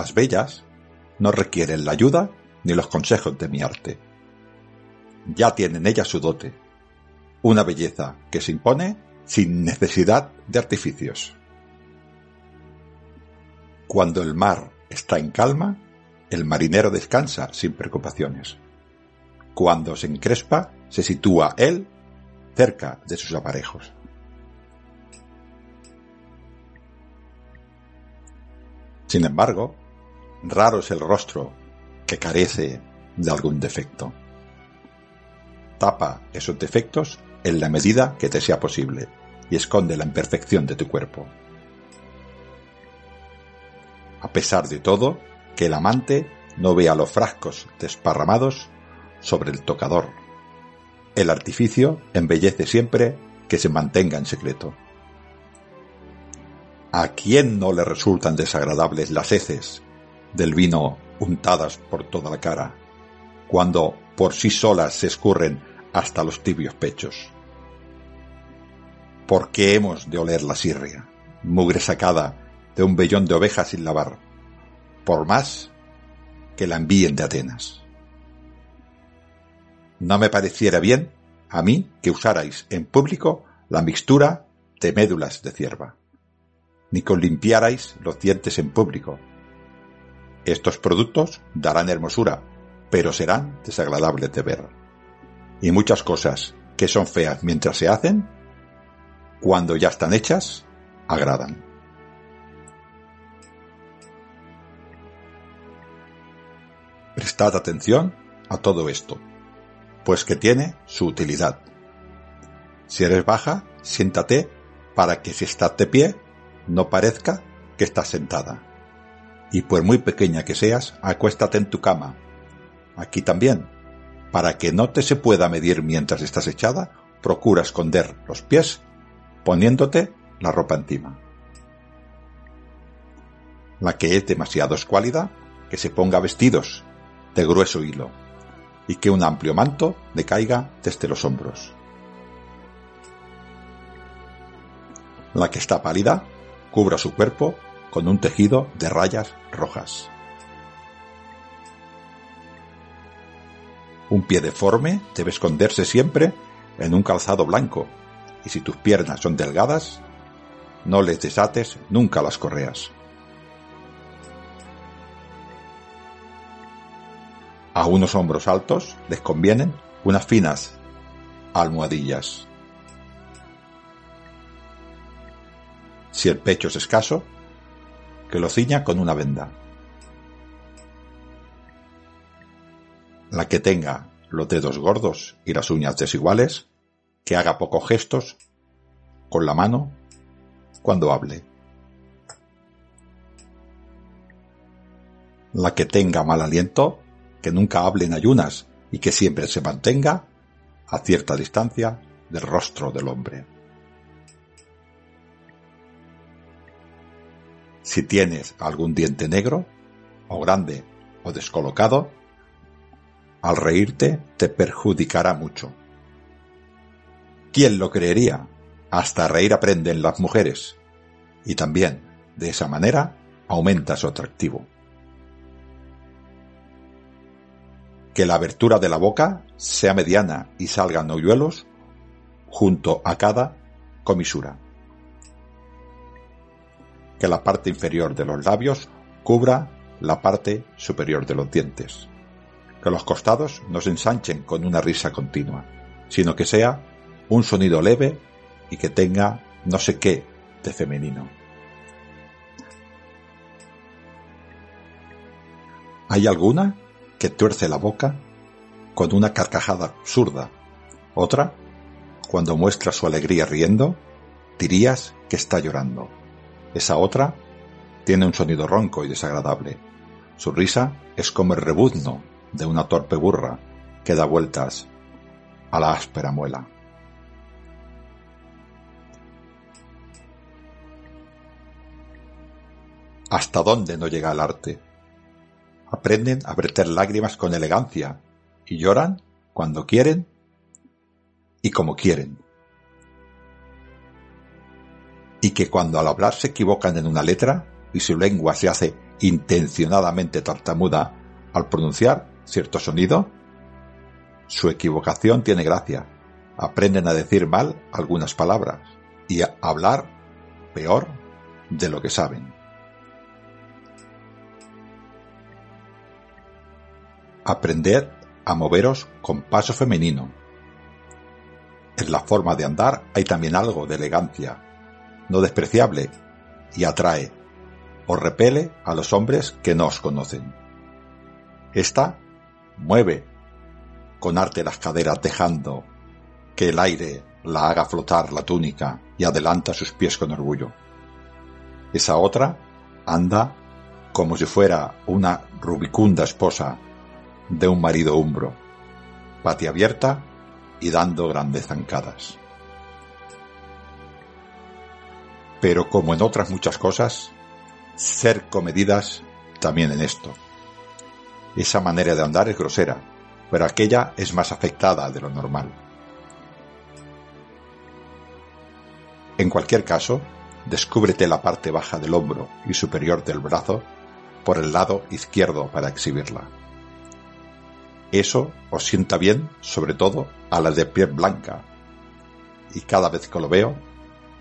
Las bellas no requieren la ayuda ni los consejos de mi arte. Ya tienen ellas su dote, una belleza que se impone sin necesidad de artificios. Cuando el mar está en calma, el marinero descansa sin preocupaciones. Cuando se encrespa, se sitúa él cerca de sus aparejos. Sin embargo, raro es el rostro que carece de algún defecto. Tapa esos defectos en la medida que te sea posible y esconde la imperfección de tu cuerpo. A pesar de todo, que el amante no vea los frascos desparramados sobre el tocador. El artificio embellece siempre que se mantenga en secreto. ¿A quién no le resultan desagradables las heces del vino untadas por toda la cara, cuando por sí solas se escurren hasta los tibios pechos? ¿Por qué hemos de oler la sirria, mugre sacada de un vellón de oveja sin lavar, por más que la envíen de Atenas? No me pareciera bien a mí que usarais en público la mixtura de médulas de cierva ni que limpiarais los dientes en público. Estos productos darán hermosura, pero serán desagradables de ver. Y muchas cosas que son feas mientras se hacen, cuando ya están hechas, agradan. Prestad atención a todo esto, pues que tiene su utilidad. Si eres baja, siéntate para que si estás de pie no parezca que estás sentada. Y por muy pequeña que seas, acuéstate en tu cama. Aquí también. Para que no te se pueda medir mientras estás echada, procura esconder los pies poniéndote la ropa encima. La que es demasiado escuálida, que se ponga vestidos de grueso hilo y que un amplio manto le caiga desde los hombros. La que está pálida, cubra su cuerpo con un tejido de rayas rojas. Un pie deforme debe esconderse siempre en un calzado blanco, y si tus piernas son delgadas, no les desates nunca las correas. A unos hombros altos les convienen unas finas almohadillas. Si el pecho es escaso, que lo ciña con una venda. La que tenga los dedos gordos y las uñas desiguales, que haga pocos gestos con la mano cuando hable. La que tenga mal aliento, que nunca hable en ayunas y que siempre se mantenga a cierta distancia del rostro del hombre. Si tienes algún diente negro, o grande, o descolocado, al reírte te perjudicará mucho. ¿Quién lo creería? Hasta reír aprenden las mujeres. Y también, de esa manera, aumenta su atractivo. Que la abertura de la boca sea mediana y salgan hoyuelos junto a cada comisura. Que la parte inferior de los labios cubra la parte superior de los dientes. Que los costados no se ensanchen con una risa continua, sino que sea un sonido leve y que tenga no sé qué de femenino. ¿Hay alguna que tuerce la boca con una carcajada absurda? Otra, cuando muestra su alegría riendo, dirías que está llorando. Esa otra tiene un sonido ronco y desagradable. Su risa es como el rebuzno de una torpe burra que da vueltas a la áspera muela. ¿Hasta dónde no llega el arte? Aprenden a verter lágrimas con elegancia y lloran cuando quieren y como quieren. Y que cuando al hablar se equivocan en una letra y su lengua se hace intencionadamente tartamuda al pronunciar cierto sonido, su equivocación tiene gracia. Aprenden a decir mal algunas palabras y a hablar peor de lo que saben. Aprended a moveros con paso femenino. En la forma de andar hay también algo de elegancia, no despreciable, y atrae o repele a los hombres que no os conocen. Esta mueve con arte las caderas dejando que el aire la haga flotar la túnica y adelanta sus pies con orgullo. Esa otra anda como si fuera una rubicunda esposa de un marido umbro, pati abierta y dando grandes zancadas. Pero como en otras muchas cosas, ser comedidas también en esto. Esa manera de andar es grosera, pero aquella es más afectada de lo normal. En cualquier caso, descúbrete la parte baja del hombro y superior del brazo por el lado izquierdo para exhibirla. Eso os sienta bien, sobre todo a la de piel blanca. Y cada vez que lo veo,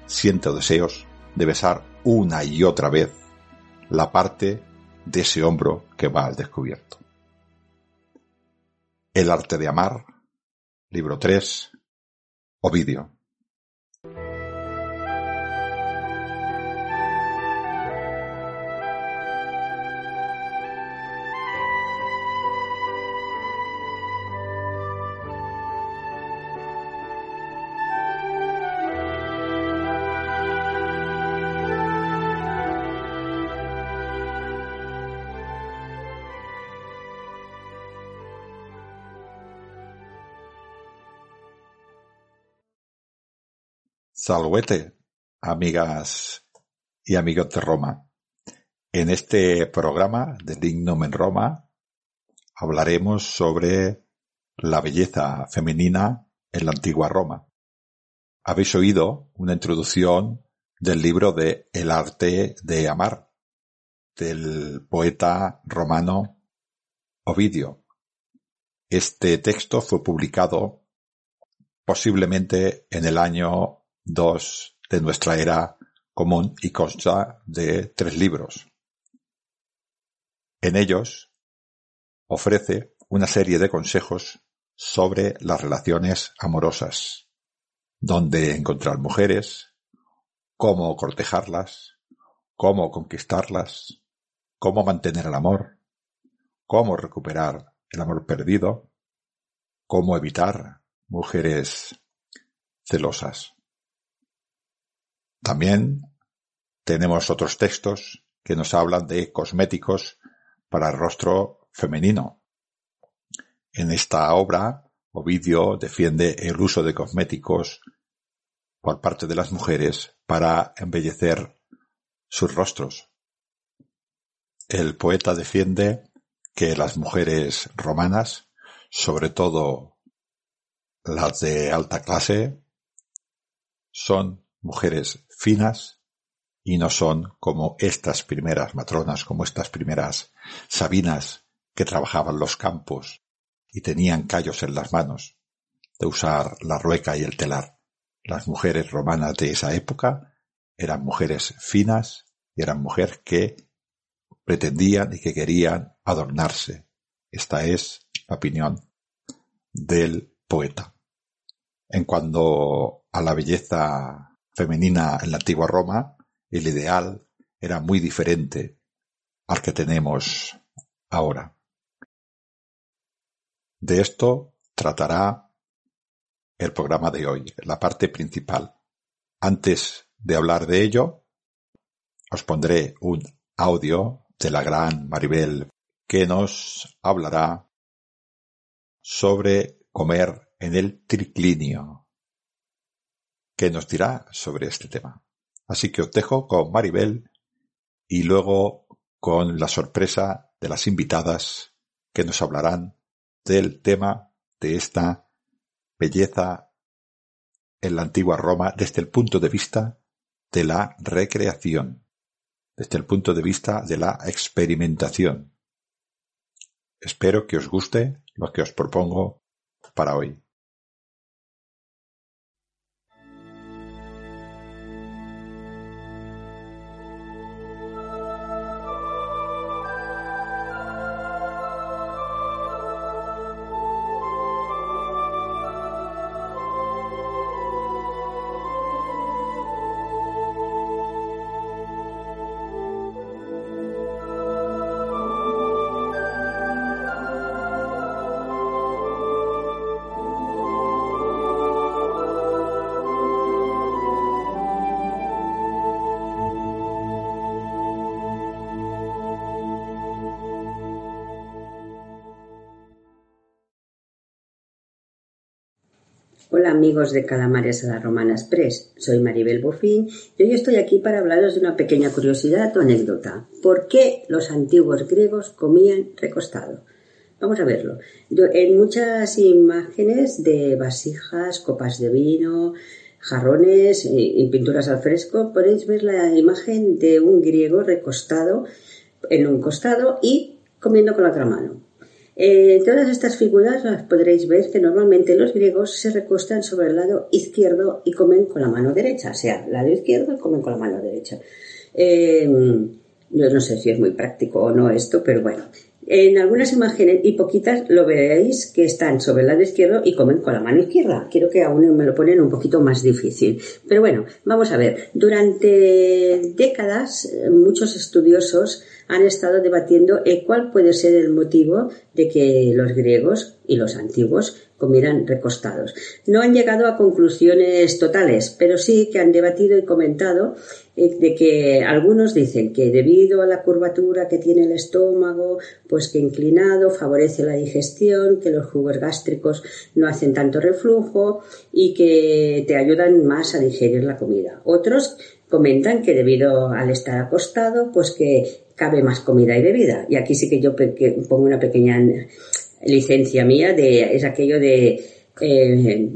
siento deseos de besar una y otra vez la parte de ese hombro que va al descubierto. El arte de amar, libro 3, Ovidio. Salvete, amigas y amigos de Roma. En este programa de Dignum en Roma hablaremos sobre la belleza femenina en la antigua Roma. Habéis oído una introducción del libro de El arte de amar, del poeta romano Ovidio. Este texto fue publicado posiblemente en el año dos de nuestra era común y consta de tres libros. En ellos ofrece una serie de consejos sobre las relaciones amorosas, dónde encontrar mujeres, cómo cortejarlas, cómo conquistarlas, cómo mantener el amor, cómo recuperar el amor perdido, cómo evitar mujeres celosas. También tenemos otros textos que nos hablan de cosméticos para el rostro femenino. En esta obra, Ovidio defiende el uso de cosméticos por parte de las mujeres para embellecer sus rostros. El poeta defiende que las mujeres romanas, sobre todo las de alta clase, son mujeres finas y no son como estas primeras matronas, como estas primeras sabinas que trabajaban los campos y tenían callos en las manos de usar la rueca y el telar. Las mujeres romanas de esa época eran mujeres finas y eran mujeres que pretendían y que querían adornarse. Esta es la opinión del poeta. En cuanto a la belleza femenina en la antigua Roma, el ideal era muy diferente al que tenemos ahora. De esto tratará el programa de hoy, la parte principal. Antes de hablar de ello, os pondré un audio de la gran Maribel que nos hablará sobre comer en el triclinio. ¿Qué nos dirá sobre este tema? Así que os dejo con Maribel y luego con la sorpresa de las invitadas que nos hablarán del tema de esta belleza en la antigua Roma desde el punto de vista de la recreación, desde el punto de vista de la experimentación. Espero que os guste lo que os propongo para hoy. Amigos de Calamares a la Romana Express, soy Maribel Bofín y hoy estoy aquí para hablaros de una pequeña curiosidad o anécdota. ¿Por qué los antiguos griegos comían recostado? Vamos a verlo. En muchas imágenes de vasijas, copas de vino, jarrones y pinturas al fresco podéis ver la imagen de un griego recostado en un costado y comiendo con la otra mano. Eh, todas estas figuras las podréis ver que normalmente los griegos se recostan sobre el lado izquierdo y comen con la mano derecha, o sea, lado izquierdo y comen con la mano derecha. Eh, yo no sé si es muy práctico o no esto, pero bueno. En algunas imágenes y poquitas lo veréis que están sobre el lado izquierdo y comen con la mano izquierda. Quiero que aún me lo ponen un poquito más difícil. Pero bueno, vamos a ver. Durante décadas muchos estudiosos han estado debatiendo cuál puede ser el motivo de que los griegos y los antiguos comieran recostados. No han llegado a conclusiones totales, pero sí que han debatido y comentado eh, de que algunos dicen que debido a la curvatura que tiene el estómago, pues que inclinado favorece la digestión, que los jugos gástricos no hacen tanto reflujo y que te ayudan más a digerir la comida. Otros comentan que debido al estar acostado, pues que cabe más comida y bebida. Y aquí sí que yo pongo una pequeña licencia mía de, es aquello de, eh,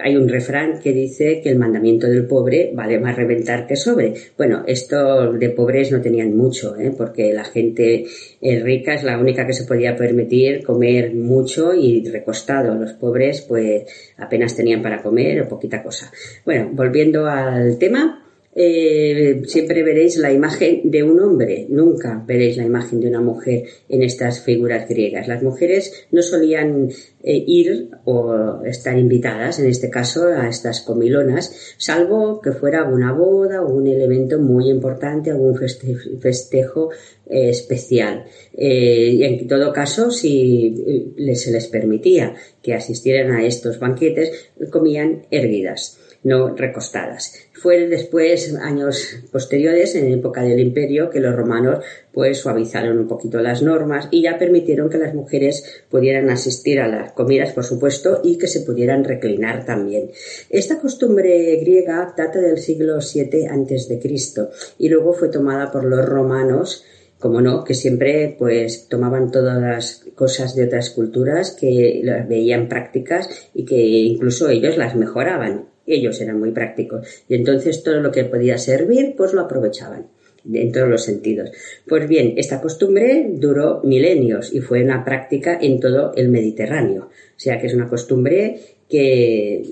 hay un refrán que dice que el mandamiento del pobre vale más reventar que sobre. Bueno, esto de pobres no tenían mucho, ¿eh? porque la gente eh, rica es la única que se podía permitir comer mucho y recostado. Los pobres pues apenas tenían para comer o poquita cosa. Bueno, volviendo al tema, eh, siempre veréis la imagen de un hombre, nunca veréis la imagen de una mujer en estas figuras griegas. Las mujeres no solían eh, ir o estar invitadas, en este caso, a estas comilonas, salvo que fuera una boda o un evento muy importante, algún festejo eh, especial. y en todo caso, si se les permitía que asistieran a estos banquetes, comían erguidas no recostadas. Fue después, años posteriores, en época del imperio, que los romanos pues suavizaron un poquito las normas y ya permitieron que las mujeres pudieran asistir a las comidas, por supuesto, y que se pudieran reclinar también. Esta costumbre griega data del siglo VII Cristo y luego fue tomada por los romanos como no, que siempre pues tomaban todas las cosas de otras culturas que las veían prácticas y que incluso ellos las mejoraban Ellos eran muy prácticos y entonces todo lo que podía servir pues lo aprovechaban en todos los sentidos. Pues bien, esta costumbre duró milenios y fue una práctica en todo el Mediterráneo. O sea que es una costumbre que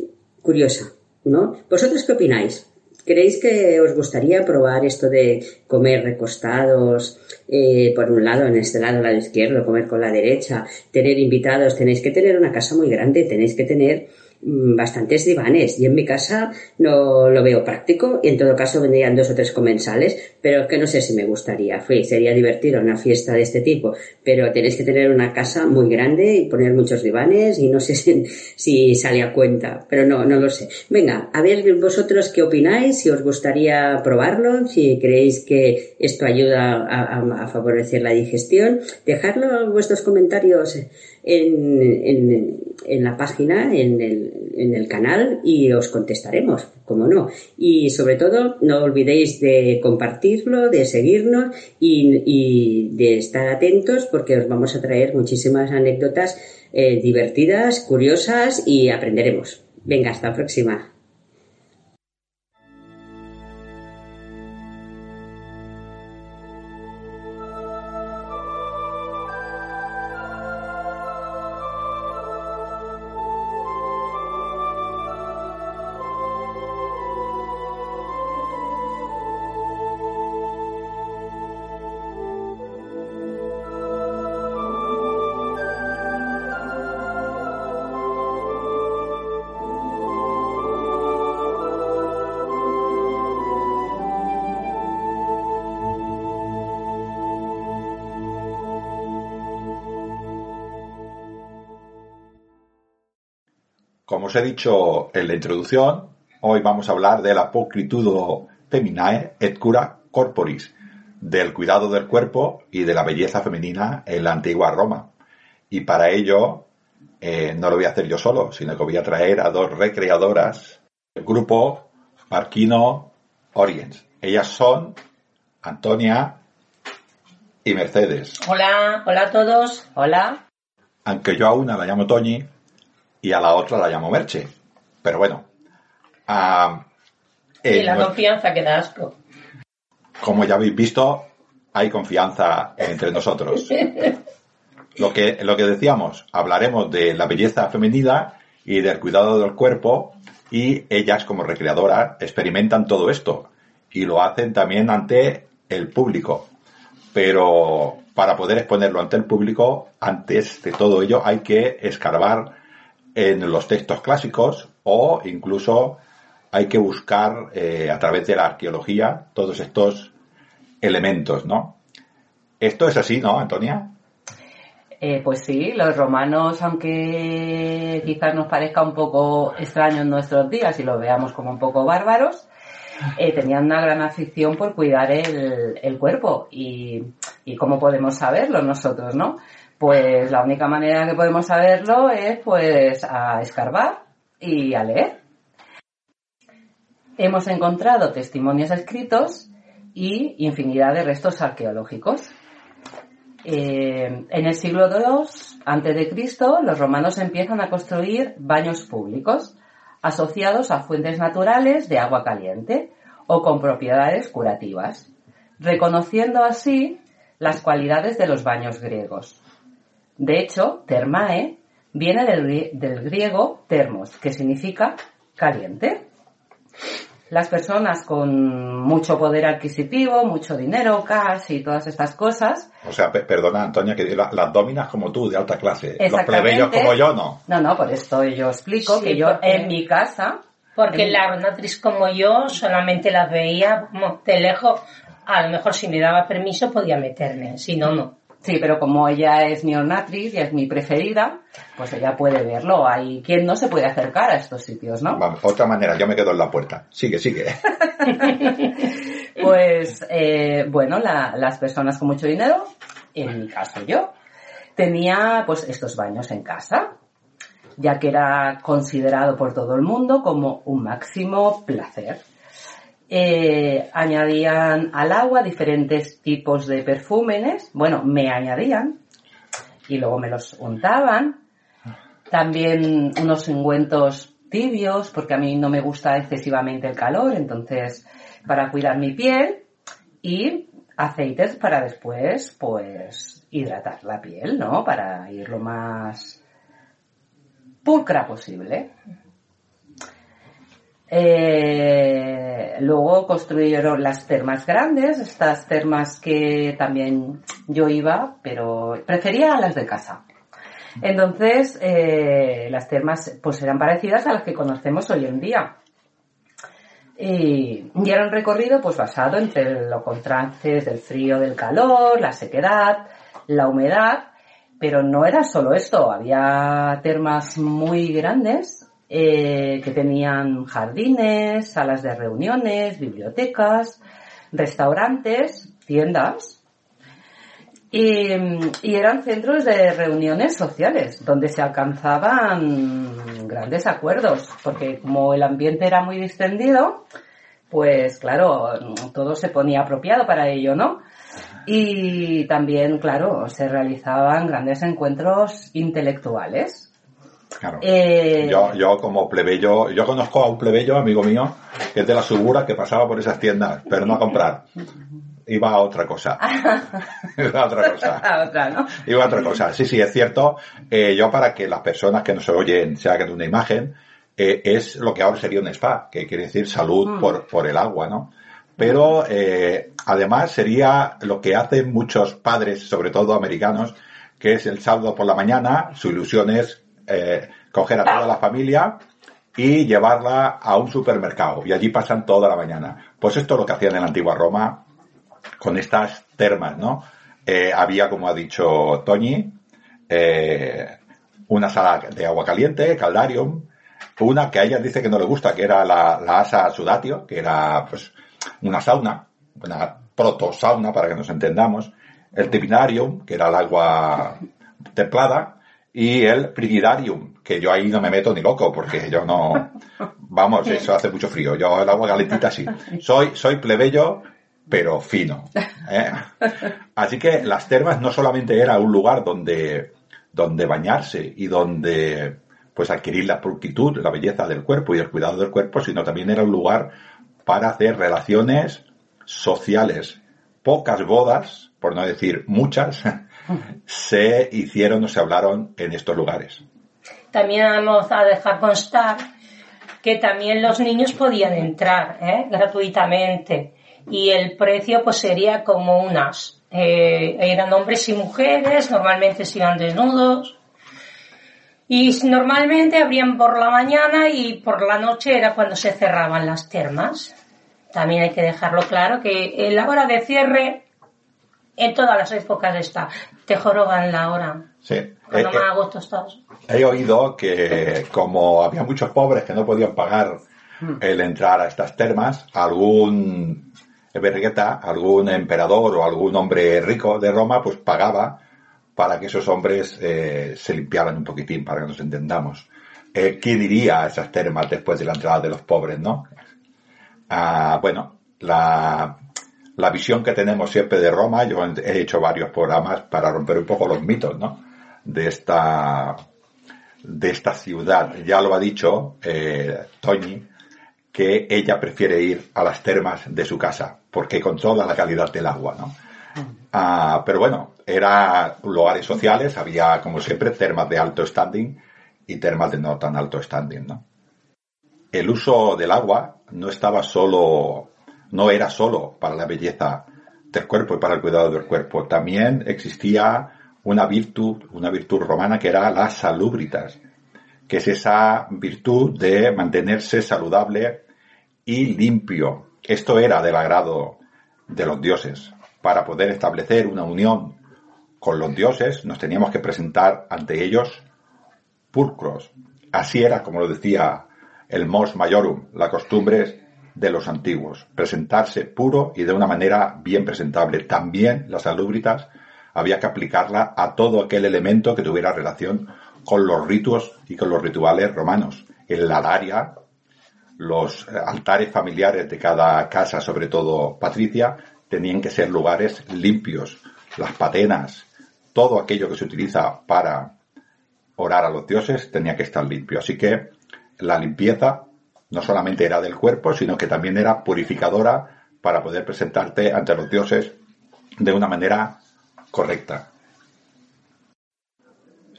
curiosa, ¿no? ¿Vosotros qué opináis? ¿Creéis que os gustaría probar esto de comer recostados eh, por un lado, en este lado, lado izquierdo, comer con la derecha, tener invitados? Tenéis que tener una casa muy grande, tenéis que tener bastantes divanes. Y en mi casa no lo veo práctico y en todo caso vendrían dos o tres comensales pero que no sé si me gustaría. Sería divertido una fiesta de este tipo pero tenéis que tener una casa muy grande y poner muchos divanes y no sé si, sale a cuenta pero no, no lo sé. Venga, a ver vosotros qué opináis si os gustaría probarlo si creéis que esto ayuda a, a favorecer la digestión. Dejadlo vuestros comentarios en, en, la página, en el, en el canal y os contestaremos, como no. Y sobre todo, no olvidéis de compartirlo, de seguirnos y, y de estar atentos porque os vamos a traer muchísimas anécdotas eh, divertidas, curiosas y aprenderemos. Venga, hasta la próxima. Os he dicho en la introducción, hoy vamos a hablar del apocritudo feminae et cura corporis, del cuidado del cuerpo y de la belleza femenina en la antigua Roma. Y para ello eh, no lo voy a hacer yo solo, sino que voy a traer a dos recreadoras del grupo Marquino Oriens. Ellas son Antonia y Mercedes. Hola, hola a todos. Hola. Aunque yo a una la llamo Toñi, y a la otra la llamo Merche. Pero bueno. y la confianza que da asco. Como ya habéis visto, hay confianza entre nosotros. Lo que, lo que decíamos, hablaremos de la belleza femenina y del cuidado del cuerpo y ellas como recreadoras experimentan todo esto y lo hacen también ante el público. Pero para poder exponerlo ante el público, antes de todo ello hay que escarbar en los textos clásicos o incluso hay que buscar eh, a través de la arqueología todos estos elementos, ¿no? Esto es así, ¿no, Antonia? Eh, pues sí, los romanos, aunque quizás nos parezca un poco extraño en nuestros días y lo veamos como un poco bárbaros, eh, tenían una gran afición por cuidar el, cuerpo y, y cómo podemos saberlo nosotros, ¿no? Pues la única manera que podemos saberlo es pues a escarbar y a leer. Hemos encontrado testimonios escritos y infinidad de restos arqueológicos. Eh, en el siglo II Cristo, los romanos empiezan a construir baños públicos asociados a fuentes naturales de agua caliente o con propiedades curativas, reconociendo así las cualidades de los baños griegos. De hecho, termae viene del, griego termos, que significa caliente. Las personas con mucho poder adquisitivo, mucho dinero, cash y todas estas cosas. O sea, perdona, Antonia, que las dominas como tú, de alta clase. Los plebeyos como yo, no. No, no, por esto yo explico que yo en mi casa. Porque la donatriz como yo solamente las veía de lejos. A lo mejor si me daba permiso podía meterme, si no, no. Sí, pero como ella es mi ornatriz y es mi preferida, pues ella puede verlo. Hay quien no se puede acercar a estos sitios, ¿no? Vamos, otra manera, yo me quedo en la puerta. Sigue, sigue. pues, eh, bueno, las personas con mucho dinero, en mi caso yo, tenía pues estos baños en casa, ya que era considerado por todo el mundo como un máximo placer. Eh, añadían al agua diferentes tipos de perfúmenes, bueno, me añadían y luego me los untaban. También unos ungüentos tibios, porque a mí no me gusta excesivamente el calor, entonces para cuidar mi piel y aceites para después, pues, hidratar la piel, ¿no? Para ir lo más pulcra posible. Eh, luego construyeron las termas grandes, estas termas que también yo iba, pero prefería las de casa. Entonces, eh, las termas pues eran parecidas a las que conocemos hoy en día. Y, era un recorrido pues basado entre los contrastes del frío, del calor, la sequedad, la humedad, pero no era solo esto, había termas muy grandes eh, que tenían jardines, salas de reuniones, bibliotecas, restaurantes, tiendas, y, eran centros de reuniones sociales donde se alcanzaban grandes acuerdos, porque como el ambiente era muy distendido, pues claro, todo se ponía apropiado para ello, ¿no? Y también, claro, se realizaban grandes encuentros intelectuales. Claro. Eh, yo, yo como plebeyo, yo conozco a un plebeyo, amigo mío, que es de la Subura, que pasaba por esas tiendas, pero no a comprar iba a otra cosa. iba a otra cosa. a otra, ¿no? Iba a otra cosa. Sí, sí, es cierto. Eh, yo para que las personas que nos oyen se hagan una imagen, eh, es lo que ahora sería un spa, que quiere decir salud mm. por, por el agua, ¿no? Pero eh, además sería lo que hacen muchos padres, sobre todo americanos, que es el sábado por la mañana, su ilusión es eh, coger a toda la familia y llevarla a un supermercado y allí pasan toda la mañana. Pues esto es lo que hacían en la antigua Roma con estas termas, ¿no? Eh, había, como ha dicho Toñi, eh, una sala de agua caliente, caldarium, una que a ella dice que no le gusta, que era la, asa sudatio, que era pues una sauna, una proto sauna para que nos entendamos, el tepinarium, que era el agua templada, y el frigidarium, que yo ahí no me meto ni loco, porque yo no, vamos, eso hace mucho frío, yo el agua calentita sí. Soy, soy plebeyo pero fino. ¿eh? Así que las termas no solamente era un lugar donde, donde bañarse y donde pues adquirir la pulcritud, la belleza del cuerpo y el cuidado del cuerpo, sino también era un lugar para hacer relaciones sociales. Pocas bodas, por no decir muchas, se hicieron o se hablaron en estos lugares. También vamos a dejar constar que también los niños podían entrar ¿eh? gratuitamente y el precio pues sería como unas. Eh, eran hombres y mujeres, normalmente se iban desnudos. Y normalmente abrían por la mañana y por la noche era cuando se cerraban las termas. También hay que dejarlo claro que la hora de cierre en todas las épocas está. Te joroban la hora. Sí. Cuando eh, más estás. He oído que como había muchos pobres que no podían pagar hmm. el entrar a estas termas, algún Bergueta, algún emperador o algún hombre rico de Roma, pues pagaba para que esos hombres eh, se limpiaran un poquitín, para que nos entendamos. Eh, ¿Qué diría a esas termas después de la entrada de los pobres, no? Ah, bueno, la, la visión que tenemos siempre de Roma, yo he hecho varios programas para romper un poco los mitos, ¿no? De esta, de esta ciudad. Ya lo ha dicho eh, Toñi, que ella prefiere ir a las termas de su casa, porque controla la calidad del agua, ¿no? Ah, pero bueno, eran lugares sociales, había como siempre termas de alto standing y termas de no tan alto standing, ¿no? El uso del agua no estaba solo, no era solo para la belleza del cuerpo y para el cuidado del cuerpo, también existía una virtud, una virtud romana que era la salubritas, que es esa virtud de mantenerse saludable y limpio. Esto era del agrado de los dioses. Para poder establecer una unión con los dioses nos teníamos que presentar ante ellos pulcros. Así era, como lo decía el mos majorum, la costumbre de los antiguos, presentarse puro y de una manera bien presentable. También las salubritas había que aplicarla a todo aquel elemento que tuviera relación con los ritos y con los rituales romanos. El ladaria, los altares familiares de cada casa, sobre todo patricia, tenían que ser lugares limpios. Las patenas, todo aquello que se utiliza para orar a los dioses tenía que estar limpio. Así que la limpieza no solamente era del cuerpo, sino que también era purificadora para poder presentarte ante los dioses de una manera correcta.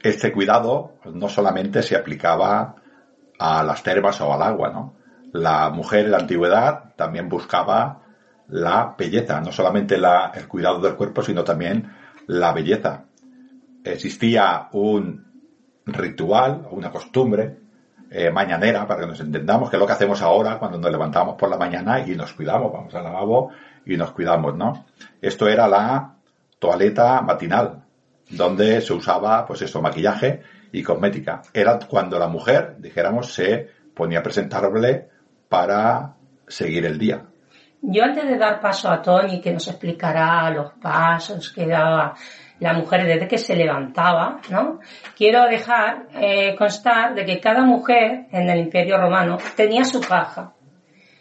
Este cuidado no solamente se aplicaba a las termas o al agua, ¿no? La mujer en la antigüedad también buscaba la belleza, no solamente la, el cuidado del cuerpo, sino también la belleza. Existía un ritual, una costumbre eh, mañanera, para que nos entendamos, que es lo que hacemos ahora cuando nos levantamos por la mañana y nos cuidamos, vamos al lavabo y nos cuidamos, ¿no? Esto era la toaleta matinal, donde se usaba, pues esto, maquillaje y cosmética. Era cuando la mujer, dijéramos, se ponía presentable para seguir el día. Yo antes de dar paso a Tony, que nos explicará los pasos que daba la mujer desde que se levantaba, ¿no? Quiero dejar eh, constar de que cada mujer en el Imperio Romano tenía su caja.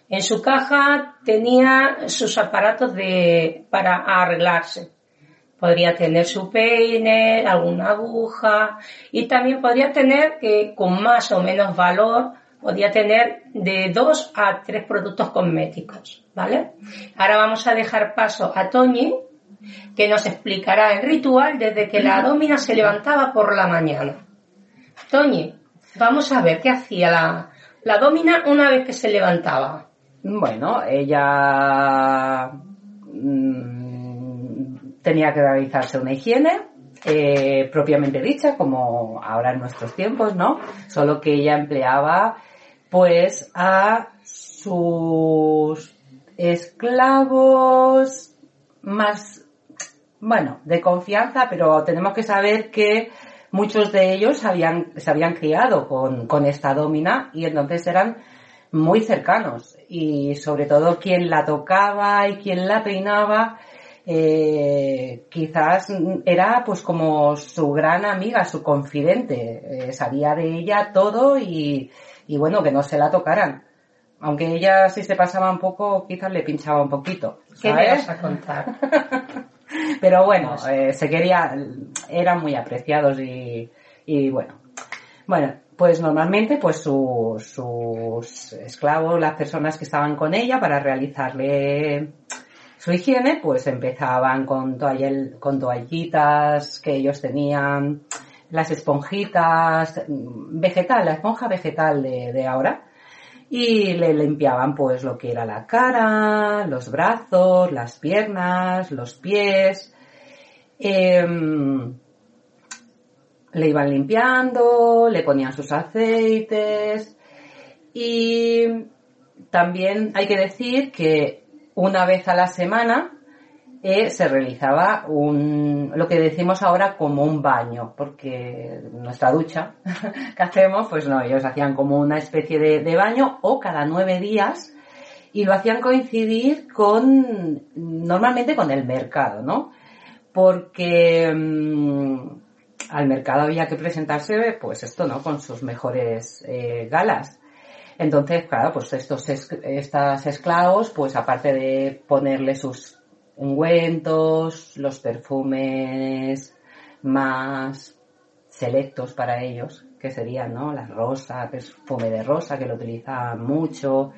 En su caja tenía sus aparatos de, para arreglarse. Podría tener su peine, alguna aguja y también podría tener que con más o menos valor podía tener de dos a tres productos cosméticos, ¿vale? Ahora vamos a dejar paso a Toñi, que nos explicará el ritual desde que la domina se levantaba por la mañana. Toñi, vamos a ver qué hacía la, la domina una vez que se levantaba. Bueno, ella mm, tenía que realizarse una higiene, eh, propiamente dicha, como ahora en nuestros tiempos, ¿no? Solo que ella empleaba pues a sus esclavos más, bueno, de confianza, pero tenemos que saber que muchos de ellos habían, se habían criado con, con esta domina y entonces eran muy cercanos y sobre todo quien la tocaba y quien la peinaba eh, quizás era pues como su gran amiga, su confidente, eh, sabía de ella todo y, y bueno, que no se la tocaran. Aunque ella si se pasaba un poco, quizás le pinchaba un poquito. ¿Qué me vas a contar? Pero bueno, eh, se quería, eran muy apreciados y, y bueno. Bueno, pues normalmente pues sus, sus esclavos, las personas que estaban con ella para realizarle su higiene, pues empezaban con, toall, con toallitas que ellos tenían, las esponjitas, vegetal, la esponja vegetal de, ahora, y le limpiaban pues lo que era la cara, los brazos, las piernas, los pies, em, le iban limpiando, le ponían sus aceites. Y también hay que decir que una vez a la semana eh, se realizaba un, lo que decimos ahora como un baño, porque nuestra ducha que hacemos, pues no, ellos hacían como una especie de, baño o cada nueve días y lo hacían coincidir con, normalmente con el mercado, ¿no? Porque mm, al mercado había que presentarse, pues esto, ¿no? Con sus mejores eh, galas. Entonces, claro, pues estos esclavos, pues aparte de ponerle sus ungüentos, los perfumes más selectos para ellos, que serían, ¿no? La rosa, perfume de rosa, que lo utilizaban mucho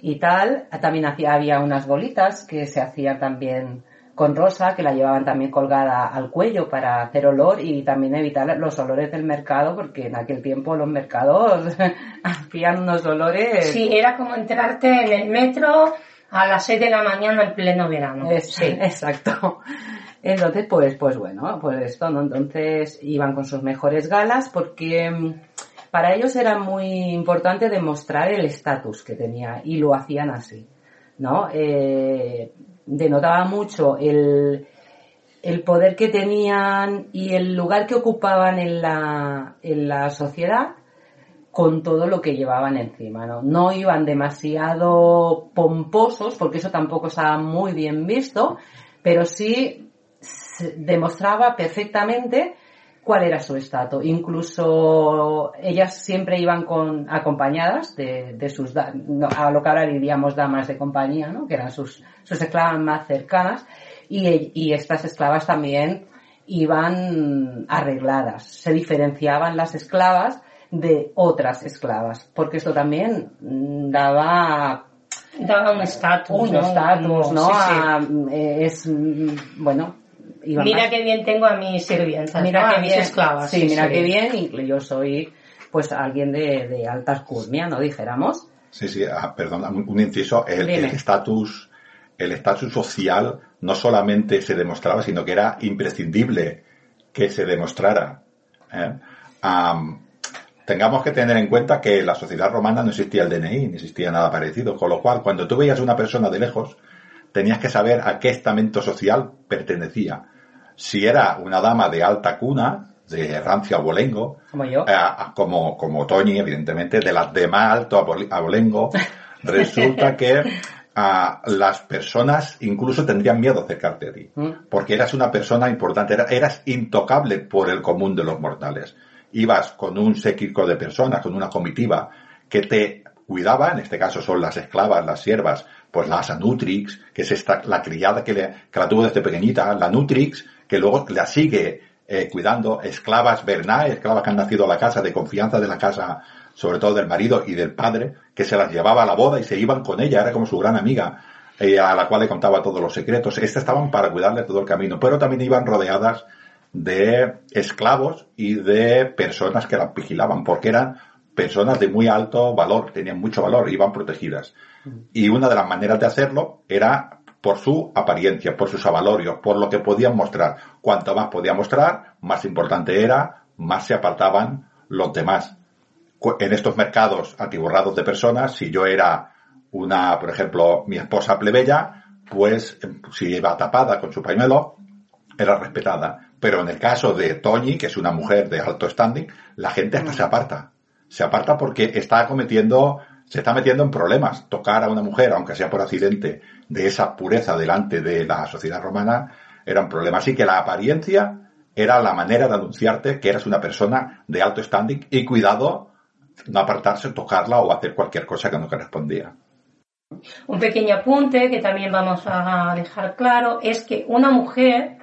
y tal. También hacía, había unas bolitas que se hacían también con rosa, que la llevaban también colgada al cuello para hacer olor y también evitar los olores del mercado, porque en aquel tiempo los mercados hacían unos olores. Sí, era como entrarte en el metro a las 6 de la mañana en pleno verano. sí, exacto. Entonces, pues, pues bueno, pues esto, ¿no? Entonces iban con sus mejores galas porque mm, para ellos era muy importante demostrar el estatus que tenía y lo hacían así, ¿no? Eh, denotaba mucho el, el poder que tenían y el lugar que ocupaban en la, en la sociedad con todo lo que llevaban encima, ¿no? No iban demasiado pomposos, porque eso tampoco estaba muy bien visto, pero sí demostraba perfectamente cuál era su estatus. Incluso ellas siempre iban acompañadas de, sus, a lo que ahora diríamos damas de compañía, ¿no? Que eran sus, esclavas más cercanas, y estas esclavas también iban arregladas. Se diferenciaban las esclavas de otras esclavas, porque esto también mm, daba daba un estatus, un ¿no? estatus, ¿no? Sí, sí. A- eh, es, mm, bueno, iba Mira más- qué bien tengo a mis sirvientas, mira ¿no? qué a mis bien, esclavas. sí, mira qué bien, y yo soy pues alguien de, de alta alcurnia, ¿no? Dijéramos. Sí, sí, ah, perdón, un, inciso, el estatus, el estatus social no solamente se demostraba, sino que era imprescindible que se demostrara. ¿eh? Tengamos que tener en cuenta que en la sociedad romana no existía el DNI, ni existía nada parecido, con lo cual cuando tú veías a una persona de lejos, tenías que saber a qué estamento social pertenecía. Si era una dama de alta cuna, de rancia abolengo, Como yo. eh, como, como Toñi, evidentemente, de las de más alto abol- abolengo, resulta que ah, las personas incluso tendrían miedo a acercarte a ti, Mm. porque eras una persona importante, era- eras intocable por el común de los mortales. Ibas con un séquito de personas, con una comitiva que te cuidaba, en este caso son las esclavas, las siervas, pues la asa Nutrix, que es esta, la criada que, le, que la tuvo desde pequeñita, la Nutrix, que luego la sigue eh, cuidando, esclavas Bernae, esclavas que han nacido a la casa, de confianza de la casa, sobre todo del marido y del padre, que se las llevaba a la boda y se iban con ella, era como su gran amiga, eh, a la cual le contaba todos los secretos. Estas estaban para cuidarle todo el camino, pero también iban rodeadas de esclavos y de personas que las vigilaban, porque eran personas de muy alto valor, tenían mucho valor, iban protegidas. Y una de las maneras de hacerlo era por su apariencia, por sus avalorios, por lo que podían mostrar. Cuanto más podía mostrar, más importante era, más se apartaban los demás. En estos mercados atiborrados de personas, si yo era una, por ejemplo, mi esposa plebeya, pues eh, si iba tapada con su pañuelo, era respetada. Pero en el caso de Toñi, que es una mujer de alto standing, la gente hasta se aparta. Se aparta porque está cometiendo, se está metiendo en problemas. Tocar a una mujer, aunque sea por accidente, de esa pureza delante de la sociedad romana, era un problema. Así que la apariencia era la manera de anunciarte que eras una persona de alto standing y cuidado no apartarse, tocarla o hacer cualquier cosa que no correspondía. Un pequeño apunte que también vamos a dejar claro es que una mujer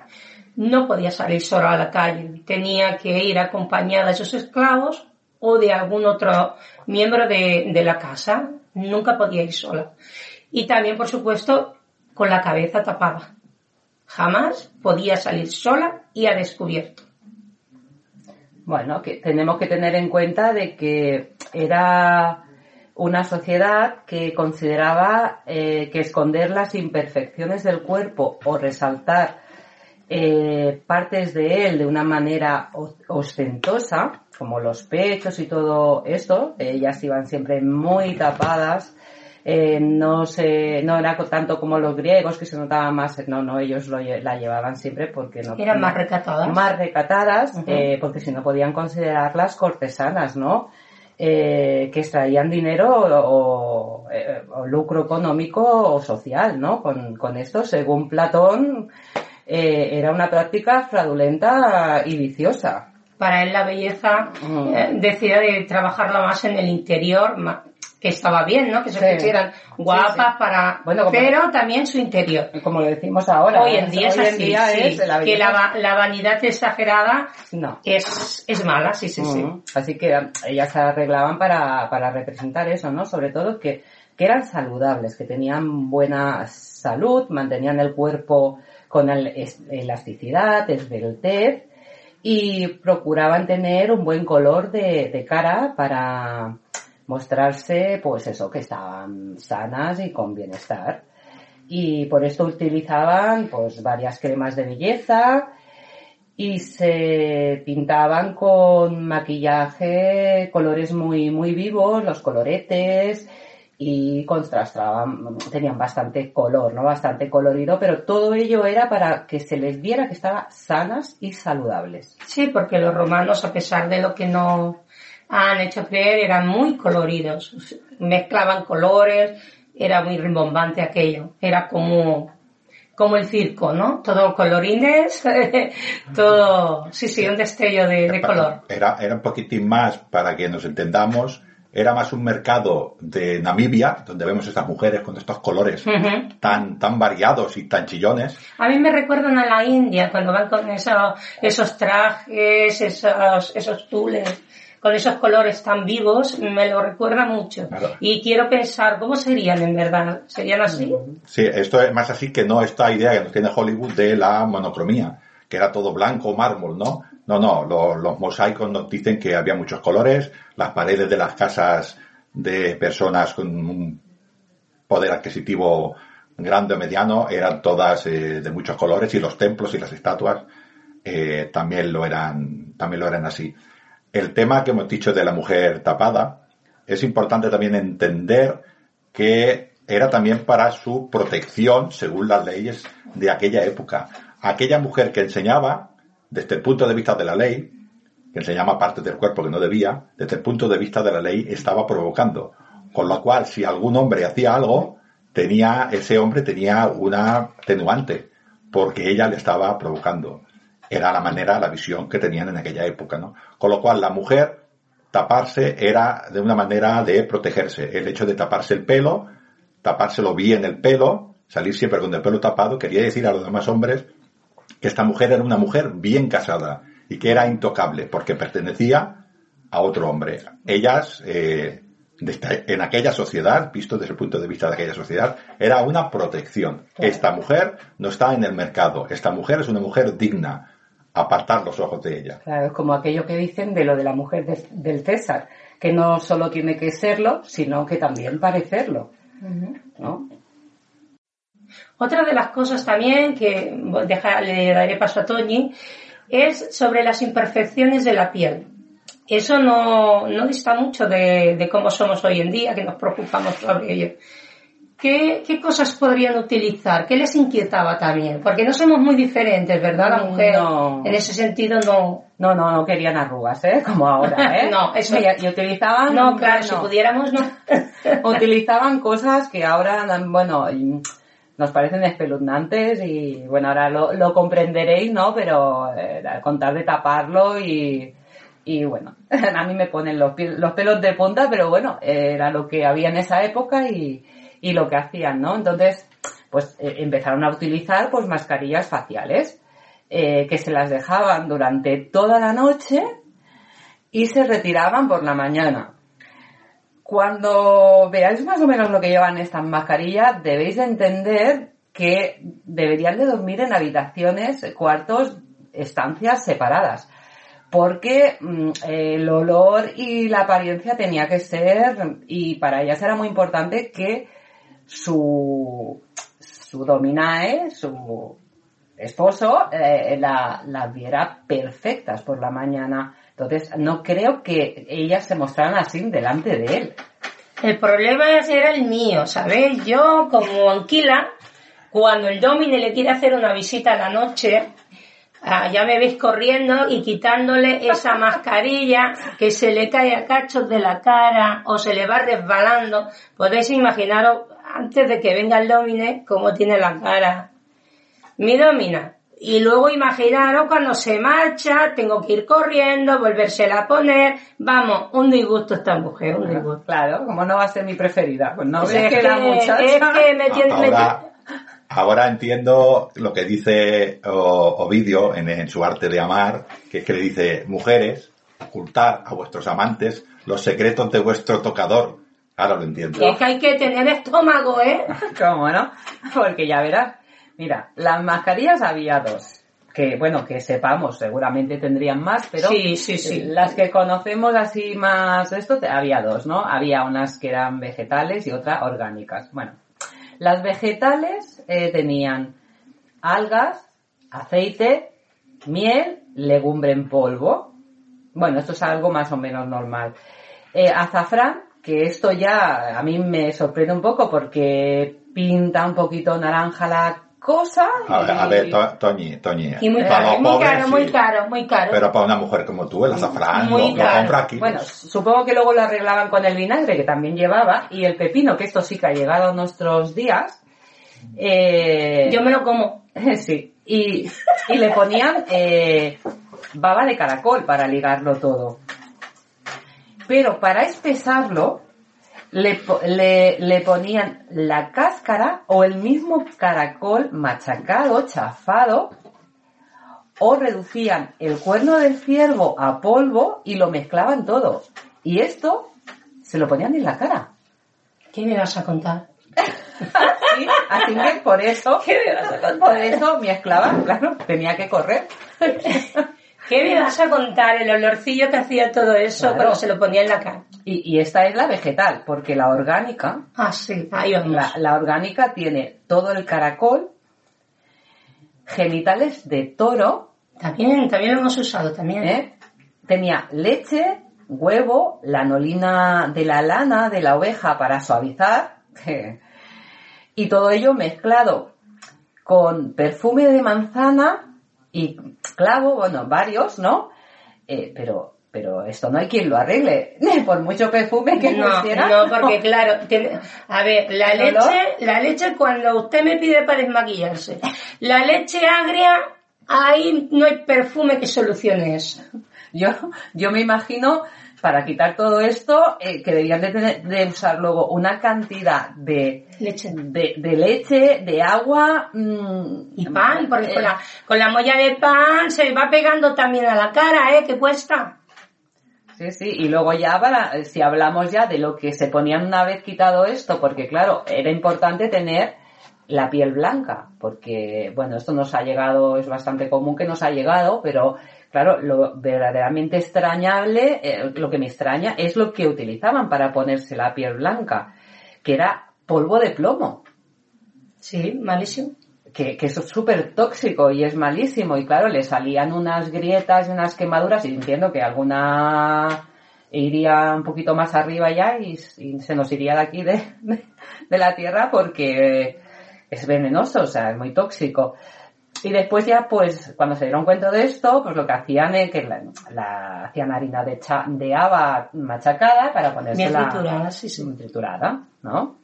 no podía salir sola a la calle, tenía que ir acompañada de sus esclavos o de algún otro miembro de, la casa, nunca podía ir sola. Y también, por supuesto, con la cabeza tapada. Jamás podía salir sola y a descubierto. Bueno, que tenemos que tener en cuenta de que era una sociedad que consideraba eh, que esconder las imperfecciones del cuerpo o resaltar eh, partes de él de una manera ostentosa, como los pechos y todo esto, ellas iban siempre muy tapadas, eh, no se, no era tanto como los griegos que se notaba más, no, no, ellos lo la llevaban siempre porque no Eran más recatadas. más recatadas, eh, porque si no podían considerarlas cortesanas, ¿no? Eh, que extraían dinero o, o, o lucro económico o social, ¿no? Con, con esto, según Platón, eh, era una práctica fraudulenta y viciosa. Para él la belleza Mm. eh, decía de trabajarla más en el interior, que estaba bien, ¿no? Que se Sí. pusieran guapas Sí, sí. para... Bueno, como- pero también su interior. Como lo decimos ahora. Hoy ¿eh? en día es Hoy en así, día sí, es la que la, la vanidad exagerada No. es, es mala, sí, sí, sí. Ujú. Así que um, ellas se arreglaban para, para representar eso, ¿no? Sobre todo que, que eran saludables, que tenían buena salud, mantenían el cuerpo con elasticidad, esbeltez y procuraban tener un buen color de, de cara para mostrarse, pues eso, que estaban sanas y con bienestar. Y por esto utilizaban, pues, varias cremas de belleza, y se pintaban con maquillaje, colores muy, muy vivos, los coloretes, y contrastaban, tenían bastante color, ¿no? Bastante colorido, pero todo ello era para que se les viera que estaban sanas y saludables. Sí, porque los romanos, a pesar de lo que no han hecho creer, eran muy coloridos. Mezclaban colores, era muy rimbombante aquello. Era como, como el circo, ¿no? Todo colorines, todo, sí, sí, un destello de, de color. Era, era un poquitín más, para que nos entendamos, era más un mercado de Namibia, donde vemos estas mujeres con estos colores Ujú. tan, tan variados y tan chillones. A mí me recuerdan a la India cuando van con eso- esos trajes, esos, esos tules, con esos colores tan vivos, me lo recuerda mucho. Claro. Y quiero pensar, ¿cómo serían en verdad? ¿Serían así? Sí, esto es más así que no esta idea que nos tiene Hollywood de la monocromía, que era todo blanco, mármol, ¿no? No, no, lo- los mosaicos nos dicen que había muchos colores, las paredes de las casas de personas con un poder adquisitivo grande o mediano eran todas eh, de muchos colores y los templos y las estatuas eh, también lo eran, también lo eran así. El tema que hemos dicho de la mujer tapada es importante también entender que era también para su protección según las leyes de aquella época. Aquella mujer que enseñaba, desde el punto de vista de la ley, que enseñaba partes del cuerpo que no debía, desde el punto de vista de la ley estaba provocando. Con lo cual, si algún hombre hacía algo, tenía, ese hombre tenía una atenuante, porque ella le estaba provocando. Era la manera, la visión que tenían en aquella época, ¿no? Con lo cual, la mujer taparse era de una manera de protegerse. El hecho de taparse el pelo, tapárselo bien el pelo, salir siempre con el pelo tapado, quería decir a los demás hombres que esta mujer era una mujer bien casada y que era intocable porque pertenecía a otro hombre. Ellas, eh, en aquella sociedad, visto desde el punto de vista de aquella sociedad, era una protección. Esta mujer no está en el mercado. Esta mujer es una mujer digna. Apartar los ojos de ella. Claro, es como aquello que dicen de lo de la mujer de- del César, que no solo tiene que serlo, sino que también parecerlo. ¿no? Otra de las cosas también que le daré paso a Toñi es sobre las imperfecciones de la piel. Eso no, no dista mucho de, de cómo somos hoy en día, que nos preocupamos sobre ello. ¿Qué, ¿Qué cosas podrían utilizar? ¿Qué les inquietaba también? Porque no somos muy diferentes, ¿verdad? La mujer No. en ese sentido no. No, no, no querían arrugas, ¿eh? Como ahora, ¿eh? No, eso- y, y utilizaban... No, claro, si pudiéramos, no. utilizaban cosas que ahora, bueno, nos parecen espeluznantes y bueno, ahora lo, lo comprenderéis, ¿no? Pero eh, contar de taparlo y, y bueno, a mí me ponen los, pelos de punta, pero bueno, era lo que había en esa época y, y lo que hacían, ¿no? Entonces, pues eh, empezaron a utilizar pues mascarillas faciales eh, que se las dejaban durante toda la noche y se retiraban por la mañana. Cuando veáis más o menos lo que llevan estas mascarillas, debéis de entender que deberían de dormir en habitaciones, cuartos, estancias separadas. Porque mm, el olor y la apariencia tenía que ser, y para ellas era muy importante que su, su dominae, su esposo, eh, la, las viera perfectas por la mañana. Entonces, no creo que ellas se mostraran así delante de él. El problema era el mío, ¿sabéis? Yo, como anquila, cuando el domine le quiere hacer una visita a la noche, ah, ya me veis corriendo y quitándole esa mascarilla que se le cae a cachos de la cara o se le va resbalando. Podéis imaginaros, antes de que venga el domine, cómo tiene la cara. Mi domina. Y luego imaginaros cuando se marcha, tengo que ir corriendo, volvérsela a poner. Vamos, un disgusto esta mujer, un disgusto. Claro, como no va a ser mi preferida. Pues no O ves es que que, la muchacha... es que me tiene- me Ahora, ahora entiendo lo que dice o- Ovidio en, en su arte de amar, que es que le dice, mujeres, ocultar a vuestros amantes los secretos de vuestro tocador. Ahora lo entiendo. Es que hay que tener estómago, ¿eh? ¿Cómo no? Porque ya verás. Mira, las mascarillas había dos. Que, bueno, que sepamos, seguramente tendrían más, pero Sí, sí, sí. las que conocemos así más de esto, había dos, ¿no? Había unas que eran vegetales y otras orgánicas. Bueno, las vegetales eh, tenían algas, aceite, miel, legumbre en polvo. Bueno, esto es algo más o menos normal. Eh, azafrán, que esto ya a mí me sorprende un poco porque pinta un poquito naranja la cosa. A ver, a y- ver, To- Toñi, Toñi. Y muy caro, muy pobres, caro, sí. muy caro, muy caro. Pero para una mujer como tú, el azafrán Muy lo, lo caro. compra aquí. Bueno, supongo que luego lo arreglaban con el vinagre que también llevaba y el pepino, que esto sí que ha llegado a nuestros días. Eh, Yo me lo como. sí. Y, y le ponían eh, baba de caracol para ligarlo todo. Pero para espesarlo, le, le, le ponían la cáscara o el mismo caracol machacado, chafado, o reducían el cuerno del ciervo a polvo y lo mezclaban todo. Y esto se lo ponían en la cara. ¿Qué me vas a contar? Sí, así que por eso, ¿Qué me vas a contar? por eso mi esclava, claro, tenía que correr. ¿Qué me vas a contar? El olorcillo que hacía todo eso Claro. cuando se lo ponía en la cara. Y, y esta es la vegetal, porque la orgánica, Ah, sí, ahí vamos. la, la orgánica tiene todo el caracol, genitales de toro, También, también lo hemos usado, también. ¿eh? tenía leche, huevo, lanolina de la lana de la oveja para suavizar, y todo ello mezclado con perfume de manzana y clavo, bueno, varios, ¿no? Eh, pero, pero esto no hay quien lo arregle, por mucho perfume que No, pusiera. no, porque claro, tiene- a ver, la leche, la leche cuando usted me pide para desmaquillarse, la leche agria, ahí no hay perfume que solucione eso. Yo, yo me imagino, para quitar todo esto, eh, que debían de, tener- de usar luego una cantidad de, Leche. de, de leche, de agua mm, Y pan, porque eh, con la, con la molla de pan se va pegando también a la cara, ¿eh? Que cuesta. Sí, sí, y luego ya para, si hablamos ya de lo que se ponían una vez quitado esto, porque claro, era importante tener la piel blanca, porque bueno, esto nos ha llegado, es bastante común que nos ha llegado, pero claro, lo verdaderamente extrañable, eh, lo que me extraña es lo que utilizaban para ponerse la piel blanca, que era polvo de plomo. Sí, malísimo. que, que eso es súper tóxico y es malísimo. Y claro, le salían unas grietas y unas quemaduras y entiendo que alguna iría un poquito más arriba ya y, y se nos iría de aquí de, de, de la tierra porque es venenoso, o sea, es muy tóxico. Y después ya, pues, cuando se dieron cuenta de esto, pues lo que hacían es que la, la- hacían harina de, cha- de haba machacada para ponerse Bien la triturada, sí, sí. triturada, ¿no?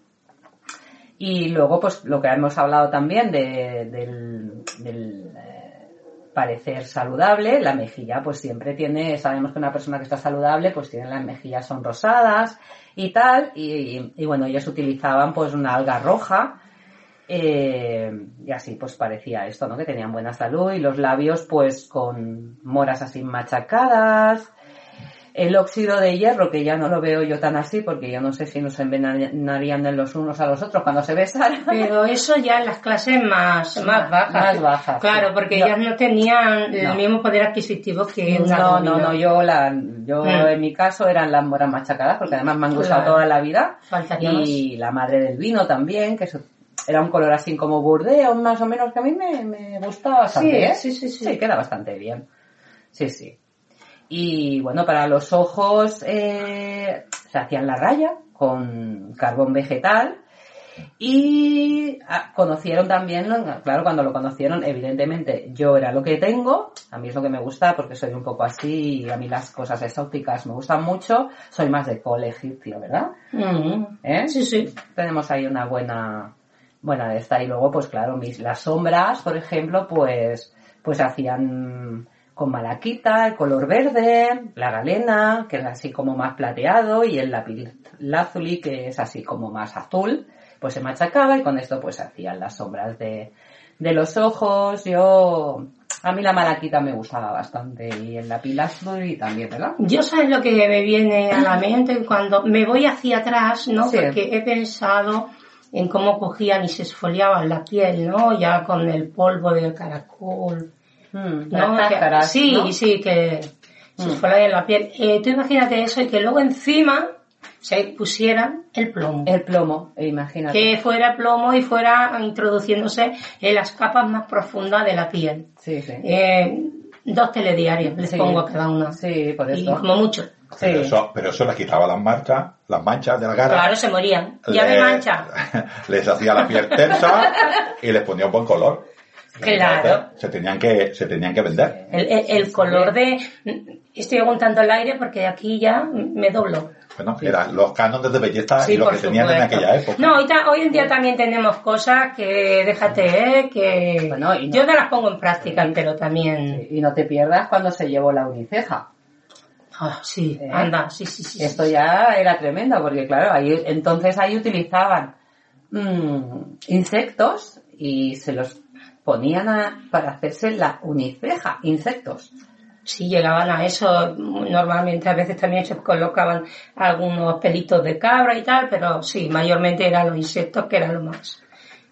Y luego, pues, lo que hemos hablado también de- del, del, eh, parecer saludable, la mejilla, pues siempre tiene, sabemos que una persona que está saludable, pues tiene las mejillas son rosadas y tal, y, y- y bueno, ellos utilizaban pues una alga roja, eh, y así pues parecía esto, ¿no? Que tenían buena salud y los labios pues con moras así machacadas. El óxido de hierro, que ya no lo veo yo tan así, porque yo no sé si nos envenenarían de los unos a los otros cuando se besaran. Pero eso ya en las clases más, más bajas. Más bajas, Claro, sí. porque ellas no tenían el No. mismo poder adquisitivo que una No, no, no, yo, la, yo Mm. en mi caso eran las moras machacadas, porque además me han gustado Claro. toda la vida. Y la madre del vino también, que eso era un color así como burdeo, más o menos, que a mí me, me gusta bastante. Sí, ¿eh? sí, sí, sí. Sí, queda bastante bien. Sí, sí. Y bueno, para los ojos eh, se hacían la raya con carbón vegetal y ah, conocieron también, claro, cuando lo conocieron, evidentemente yo era lo que tengo, a mí es lo que me gusta porque soy un poco así y a mí las cosas exóticas me gustan mucho, soy más de cole egipcio, ¿verdad? Mm. ¿Eh? Sí, sí. tenemos ahí una buena buena de esta y luego pues claro mis las sombras por ejemplo pues pues hacían con malaquita el color verde la galena que es así como más plateado y el lazuli que es así como más azul pues se machacaba y con esto pues hacían las sombras de de los ojos yo a mí la malaquita me gustaba bastante y el lapilazuli también verdad Yo sabes lo que me viene a la mente cuando me voy hacia atrás, ¿no? Sí. Porque he pensado en cómo cogían y se esfoliaban la piel, ¿no? Ya con el polvo del caracol. Mm, ¿no? cáscaras, sí, ¿no? sí, que se Mm. esfoliaban la piel. Eh, tú imagínate eso y que luego encima se pusieran el plomo. el plomo imagínate Que fuera plomo y fuera introduciéndose en las capas más profundas de la piel. sí sí Eh, dos telediarios les Sí. pongo a cada una. Sí, por Y eso. como mucho. Pero, eso, pero eso les quitaba las manchas, las manchas de la cara. Claro, se morían. Ya me les- mancha. Les hacía la piel tensa y les ponía un buen color. Claro. Se tenían que, se tenían que vender. El, el- el color de... Estoy aguantando el aire porque aquí ya me doblo. Bueno, eran los cánones de belleza Sí, y lo que tenían en aquella época. No, hoy, en día también tenemos cosas que, déjate, ¿eh? que Bueno, y no- yo te las pongo en práctica, pero también... Y no te pierdas cuando se llevó la uniceja. Ah, sí, ¿Eh? anda, sí, sí, sí. Esto ya era tremendo, porque claro, ahí, entonces ahí utilizaban mm, insectos y se los ponían a- para hacerse la uniceja, insectos. Si llegaban a eso, normalmente a veces también se colocaban algunos pelitos de cabra y tal, pero sí, mayormente eran los insectos que eran lo más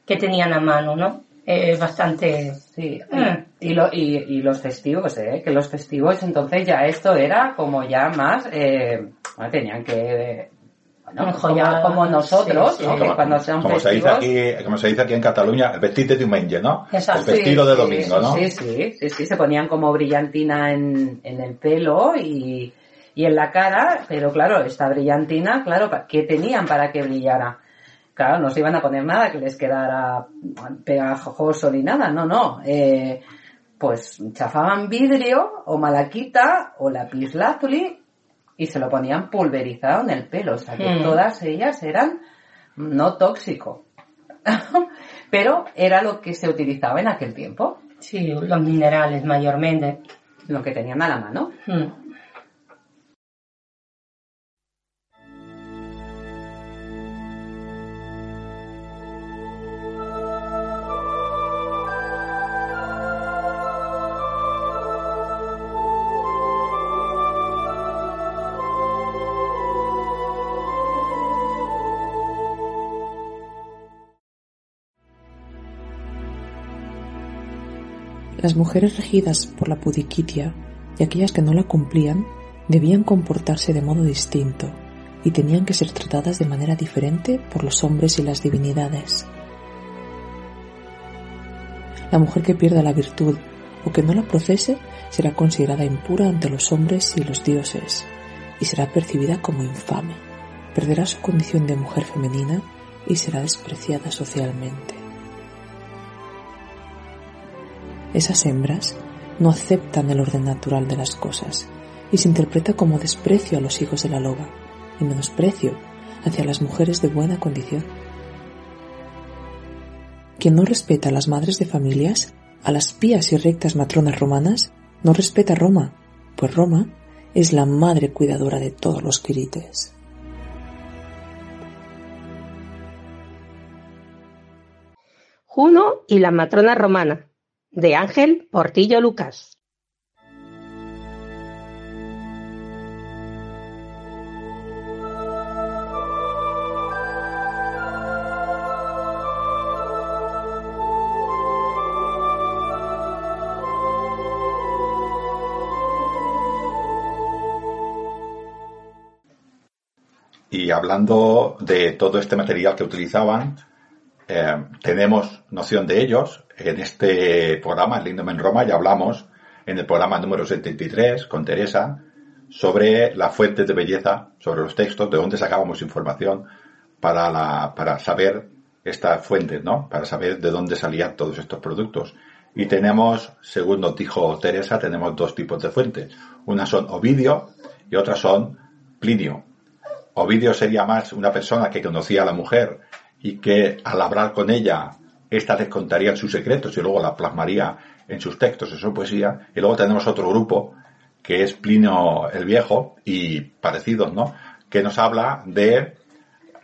que tenían a mano, ¿no? Es bastante... Sí, y, Mm. y lo- y- y los festivos, ¿eh? Que los festivos, entonces ya esto era como ya más, eh, bueno, tenían que, bueno, como, como nosotros, sí, ¿no? sí. Que cuando sean como se dice aquí, como se dice aquí en Cataluña, el vestido de un ¿no? Exacto. El vestido de Sí, domingo, ¿no? Sí, sí, sí, sí, se ponían como brillantina en, en el pelo y, y en la cara, pero claro, esta brillantina, claro, ¿qué tenían para que brillara? Claro, no se iban a poner nada que les quedara pegajoso ni nada, no, no. Eh, pues chafaban vidrio o malaquita o lapislázuli y se lo ponían pulverizado en el pelo, o sea que Hmm. todas ellas eran no tóxico. Pero era lo que se utilizaba en aquel tiempo, Sí, los minerales mayormente. lo que tenían a la mano. Mm. Las mujeres regidas por la pudiquitia y aquellas que no la cumplían debían comportarse de modo distinto y tenían que ser tratadas de manera diferente por los hombres y las divinidades. La mujer que pierda la virtud o que no la procese será considerada impura ante los hombres y los dioses y será percibida como infame. Perderá su condición de mujer femenina y será despreciada socialmente. Esas hembras no aceptan el orden natural de las cosas y se interpreta como desprecio a los hijos de la loba y menosprecio hacia las mujeres de buena condición. Quien no respeta a las madres de familias, a las pías y rectas matronas romanas, no respeta a Roma, pues Roma es la madre cuidadora de todos los quirites. Juno y la matrona romana, de Ángel Portillo Lucas. Y hablando de todo este material que utilizaban, eh, tenemos noción de ellos. En este programa, el Lindom en Roma, ya hablamos en el programa número 73 con Teresa sobre las fuentes de belleza, sobre los textos, de dónde sacábamos información para, la, para saber estas fuentes, ¿no? Para saber de dónde salían todos estos productos. Y tenemos, según nos dijo Teresa, tenemos dos tipos de fuentes. Unas son Ovidio y otras son Plinio. Ovidio sería más una persona que conocía a la mujer y que al hablar con ella, ésta les contaría sus secretos y luego la plasmaría en sus textos, en su poesía. Y luego tenemos otro grupo que es Plinio el Viejo y parecidos, ¿no? Que nos habla de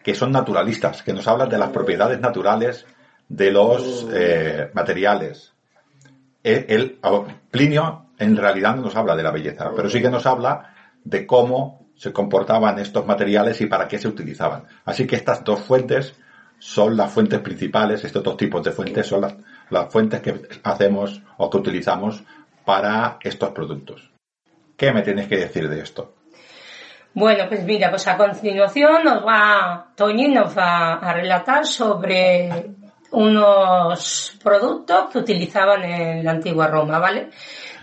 que son naturalistas, que nos hablan de las propiedades naturales de los eh, materiales. Él, él- Plinio en realidad no nos habla de la belleza, pero sí que nos habla de cómo se comportaban estos materiales y para qué se utilizaban. Así que estas dos fuentes son las fuentes principales, estos dos tipos de fuentes son las, las fuentes que hacemos o que utilizamos para estos productos. ¿Qué me tienes que decir de esto? Bueno, pues mira, pues a continuación nos va, Toñi nos va a relatar sobre unos productos que utilizaban en la antigua Roma, ¿vale?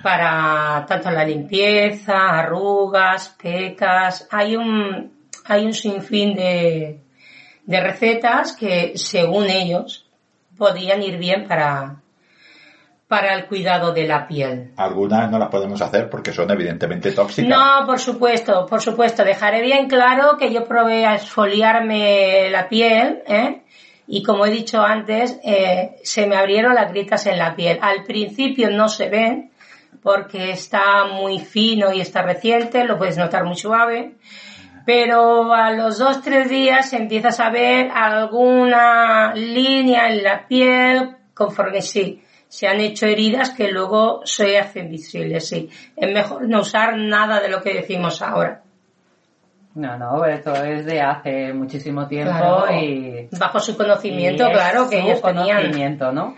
Para tanto la limpieza, arrugas, pecas, hay un, hay un sinfín de, de recetas que según ellos podían ir bien para, para el cuidado de la piel. Algunas no las podemos hacer porque son evidentemente tóxicas. No, por supuesto, por supuesto. Dejaré bien claro que yo probé a exfoliarme la piel, ¿eh? Y como he dicho antes, eh, se me abrieron las grietas en la piel. Al principio no se ven, porque está muy fino y está reciente, lo puedes notar muy suave. Pero a los dos, tres días empiezas a ver alguna línea en la piel conforme sí se han hecho heridas que luego se hacen visibles, sí. Es mejor no usar nada de lo que decimos ahora. No, no, esto es de hace muchísimo tiempo y... Bajo su conocimiento, claro, que ellos tenían. conocimiento, ¿no?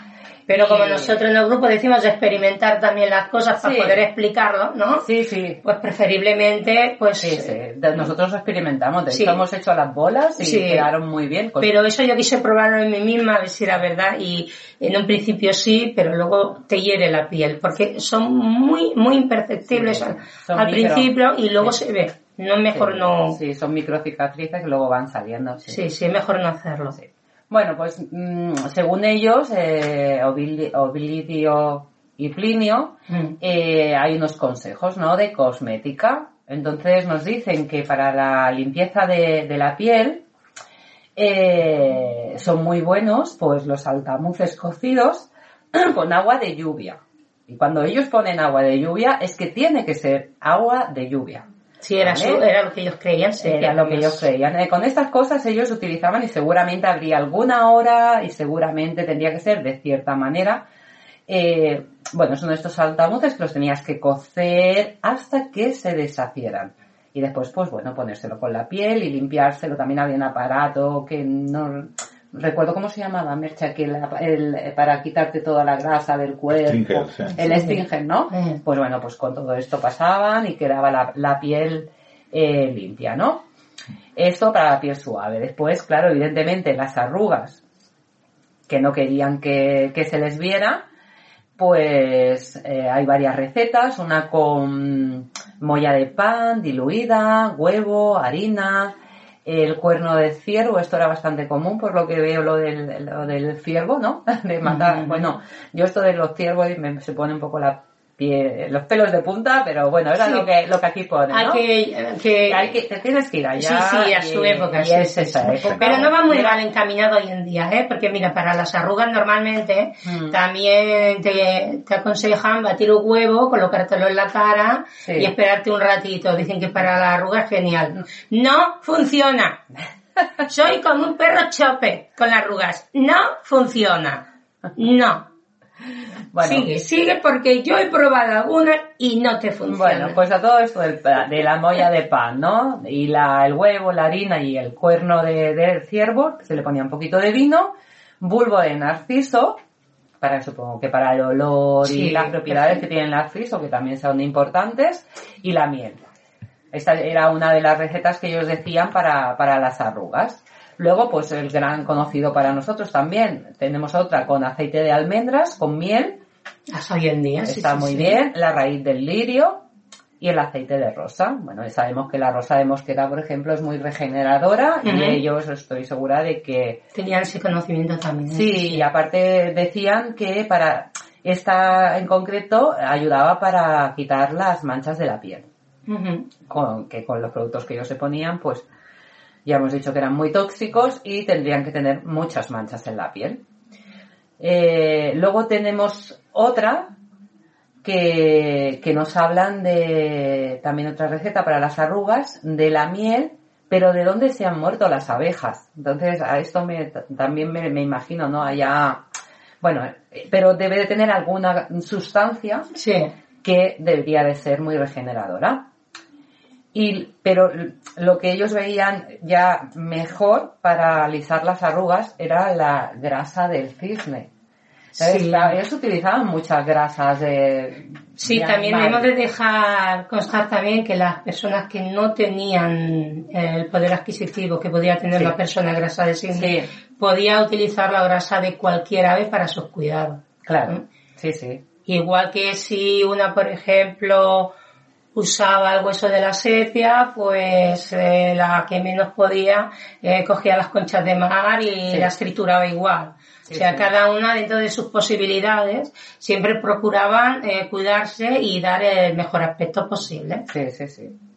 Pero como nosotros en el grupo decimos de experimentar también las cosas para poder explicarlo, ¿no? Sí, sí. Pues preferiblemente, pues... Sí, sí. Nosotros experimentamos, de hecho hemos hecho las bolas y quedaron muy bien. Pero eso yo quise probarlo en mí misma, a ver si era verdad, y en un principio sí, pero luego te hiere la piel, porque son muy, muy imperceptibles al, principio y luego se ve. No es mejor no... Sí, son microcicatrices que luego van saliendo. Sí, sí, es mejor no hacerlo. Bueno, pues mm, según ellos, eh, Ovidio y Plinio, mm. eh, hay unos consejos, ¿no? De cosmética. Entonces nos dicen que para la limpieza de, la piel eh, son muy buenos, pues los altamuces cocidos con agua de lluvia. Y cuando ellos ponen agua de lluvia es que tiene que ser agua de lluvia. Sí, era, era lo que ellos creían. era lo que ellos creían. Eh, con estas cosas ellos utilizaban y seguramente habría alguna hora y seguramente tendría que ser de cierta manera. Eh, bueno, son estos altamuces que los tenías que cocer hasta que se deshacieran. Y después, pues bueno, ponérselo con la piel y limpiárselo. También había un aparato que no recuerdo cómo se llamaba, Mercha, que el, para quitarte toda la grasa del cuerpo, el Stinger, ¿no? Pues bueno, pues con todo esto pasaban y quedaba la, piel eh, limpia, ¿no? Esto para la piel suave. Después, claro, evidentemente las arrugas que no querían que, se les viera, pues eh, hay varias recetas, una con molla de pan diluida, huevo, harina, el cuerno de ciervo, esto era bastante común por lo que veo lo del, lo del ciervo, ¿no? De matar, bueno, yo esto de los ciervos me, se pone un poco la los pelos de punta, pero bueno, era lo que lo que aquí pone, ¿no? Hay que, hay que te tienes que ir allá. Sí, sí, a su época. Y es esa época. Pero no va muy mal encaminado hoy en día, ¿eh? Porque mira, para las arrugas normalmente mm. también te, te, aconsejan batir un huevo, colocártelo en la cara y esperarte un ratito. Dicen que para la arruga es genial. No funciona. Soy como un perro chope con las arrugas. No funciona. No. Bueno, sigue, sigue porque yo he probado alguna y no te funciona. Bueno, pues a todo esto de la molla de pan, ¿no? Y la, el huevo, la harina y el cuerno de, ciervo, se le ponía un poquito de vino, bulbo de narciso, para supongo que para el olor y las propiedades que tiene el narciso, que también son importantes, y la miel. Esta era una de las recetas que ellos decían para, para las arrugas. Luego, pues el gran conocido para nosotros también. Tenemos otra con aceite de almendras, con miel. Hasta hoy en día. Está muy bien. La raíz del lirio y el aceite de rosa. Bueno, sabemos que la rosa de mosqueta, por ejemplo, es muy regeneradora y ellos estoy segura de que... Tenían ese conocimiento también. ¿eh? Sí, y aparte decían que para esta en concreto ayudaba para quitar las manchas de la piel. con, que con los productos que ellos se ponían, pues ya hemos dicho que eran muy tóxicos y tendrían que tener muchas manchas en la piel. Eh, luego tenemos otra que, que, nos hablan de también otra receta para las arrugas, de la miel, pero de dónde se han muerto las abejas. Entonces, a esto me, también me, me imagino, ¿no? Allá, bueno, pero debe de tener alguna sustancia que debería de ser muy regeneradora. Y, pero lo que ellos veían ya mejor para alisar las arrugas era la grasa del cisne. Sí. ellos utilizaban muchas grasas de... Sí, también hemos de dejar constar también que las personas que no tenían el poder adquisitivo que podía tener la persona grasa de cisne, podía utilizar la grasa de cualquier ave para sus cuidados. Claro, sí, sí. Igual que si una, por ejemplo, usaba el hueso de la sepia, pues eh, la que menos podía eh, cogía las conchas de mar y las trituraba igual. o sea, cada una dentro de sus posibilidades siempre procuraban eh, cuidarse y dar el mejor aspecto posible. Sí, sí, sí.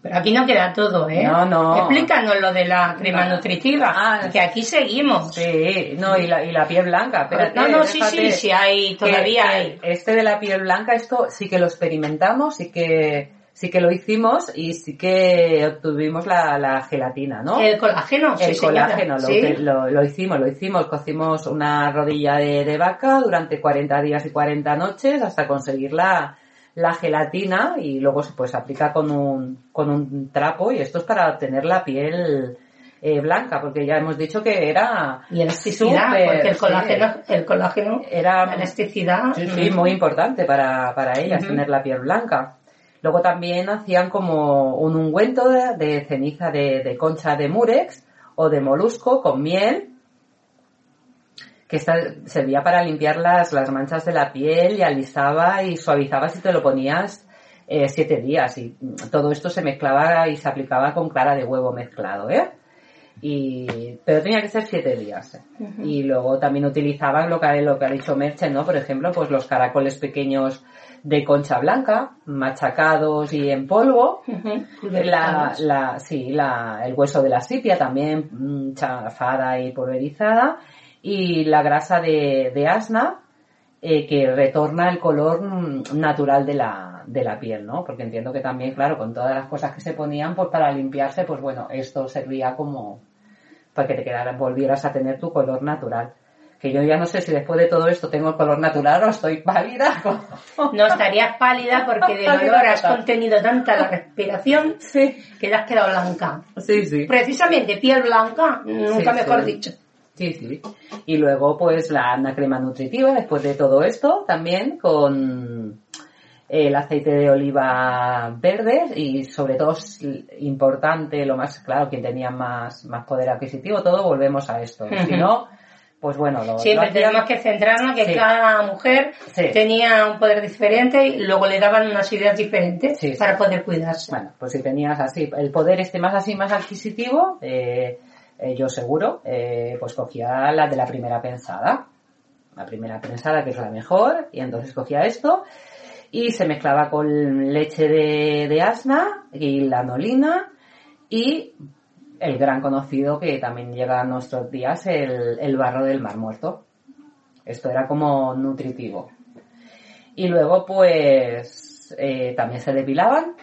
Pero aquí no queda todo, ¿eh? No, no. Explícanos lo de la crema No. nutritiva, Ah, que aquí seguimos. Sí, no, y la, y la piel blanca. espérate, no, no, sí, sí, sí, hay, todavía que hay. Este de la piel blanca, esto sí que lo experimentamos, sí que, sí que lo hicimos y sí que obtuvimos la, la gelatina, ¿no? El colágeno, sí, el colágeno, lo, Sí. lo, lo hicimos, lo hicimos, cocimos una rodilla de, de vaca durante 40 días y 40 noches hasta conseguir la, la gelatina y luego se pues aplica con un, con un trapo y esto es para obtener la piel eh, blanca, porque ya hemos dicho que era Y elasticidad, súper, porque el sí. colágeno, el colágeno, Era- la elasticidad. Sí, sí, muy importante para, para ellas tener la piel blanca. Luego también hacían como un ungüento de, de ceniza de, de concha de murex o de molusco con miel que esta servía para limpiar las, las manchas de la piel y alisaba y suavizaba si te lo ponías eh, siete días y todo esto se mezclaba y se aplicaba con clara de huevo mezclado, ¿eh? Y, pero tenía que ser siete días. ¿eh? Y luego también utilizaban lo que, lo que ha dicho Merche, ¿no? Por ejemplo, pues los caracoles pequeños de concha blanca, machacados y en polvo. La, la, sí, la, el hueso de la sipia también mm, chafada y pulverizada. Y la grasa de, de asna, eh, que retorna el color mm, natural de la, de la piel, ¿no? Porque entiendo que también, claro, con todas las cosas que se ponían, pues para limpiarse, pues bueno, esto servía como para que te quedaras, volvieras a tener tu color natural. Que yo ya no sé si después de todo esto tengo el color natural o estoy pálida. No estarías pálida porque de dolor has contenido tanta la respiración Sí, que te has quedado blanca. sí, sí. Precisamente piel blanca, nunca Sí, mejor sí. dicho. Sí, sí. Y luego, pues, la, una crema nutritiva después de todo esto, también con el aceite de oliva verde y sobre todo es importante, lo más claro, quien tenía más, más poder adquisitivo, todo volvemos a esto. Si no, pues bueno, lo, Siempre lo tenemos que centrarnos que Sí. cada mujer Sí. tenía un poder diferente y luego le daban unas ideas diferentes sí. para poder cuidarse. Bueno, pues si tenías así, el poder este más así, más adquisitivo, eh, eh, yo seguro, eh, pues cogía la de la primera pensada. La primera pensada, que es la mejor, y entonces cogía esto y se mezclaba con leche de, de asna y lanolina y el gran conocido que también llega a nuestros días, el, el barro del mar muerto. Esto era como nutritivo. Y luego, pues, eh, también se depilaban.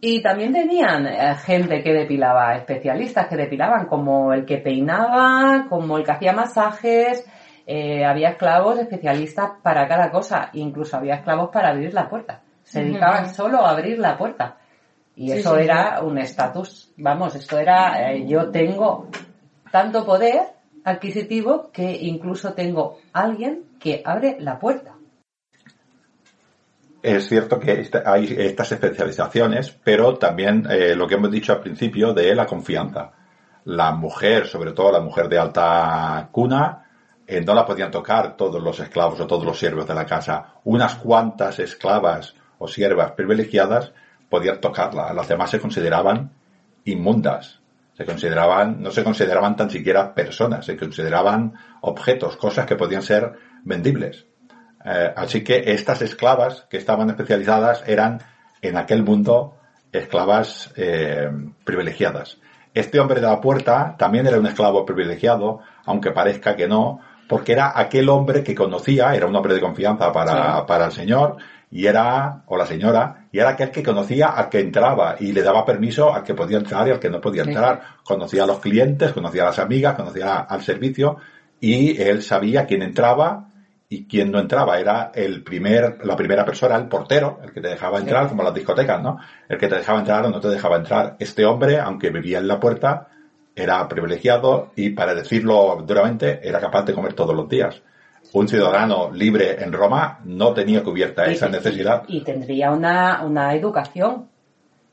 Y también tenían eh, gente que depilaba, especialistas que depilaban, como el que peinaba, como el que hacía masajes. eh, había esclavos especialistas para cada cosa. Incluso había esclavos para abrir la puerta. Se dedicaban solo a abrir la puerta. Y Sí, eso sí, era un estatus. Vamos, esto era, eh, yo tengo tanto poder adquisitivo que incluso tengo alguien que abre la puerta. Es cierto que hay estas especializaciones, pero también eh, lo que hemos dicho al principio de la confianza. La mujer, sobre todo la mujer de alta cuna, eh, no la podían tocar todos los esclavos o todos los siervos de la casa. Unas cuantas esclavas o siervas privilegiadas podían tocarla. Las demás se consideraban inmundas. Se consideraban, no se consideraban tan siquiera personas, se consideraban objetos, cosas que podían ser vendibles. Eh, así que estas esclavas que estaban especializadas eran en aquel mundo esclavas eh, privilegiadas. Este hombre de la puerta también era un esclavo privilegiado, aunque parezca que no, porque era aquel hombre que conocía, era un hombre de confianza para, Sí. para el señor, y era, o la señora, y era aquel que conocía al que entraba y le daba permiso al que podía entrar y al que no podía Sí. entrar. Conocía a los clientes, conocía a las amigas, conocía al servicio, y él sabía quién entraba y quién no entraba. Era el primer, la primera persona, el portero, el que te dejaba entrar, como las discotecas, ¿no? El que te dejaba entrar o no te dejaba entrar. Este hombre, aunque vivía en la puerta, era privilegiado y, para decirlo duramente, era capaz de comer todos los días. Un ciudadano libre en Roma no tenía cubierta esa necesidad. Y tendría una, una educación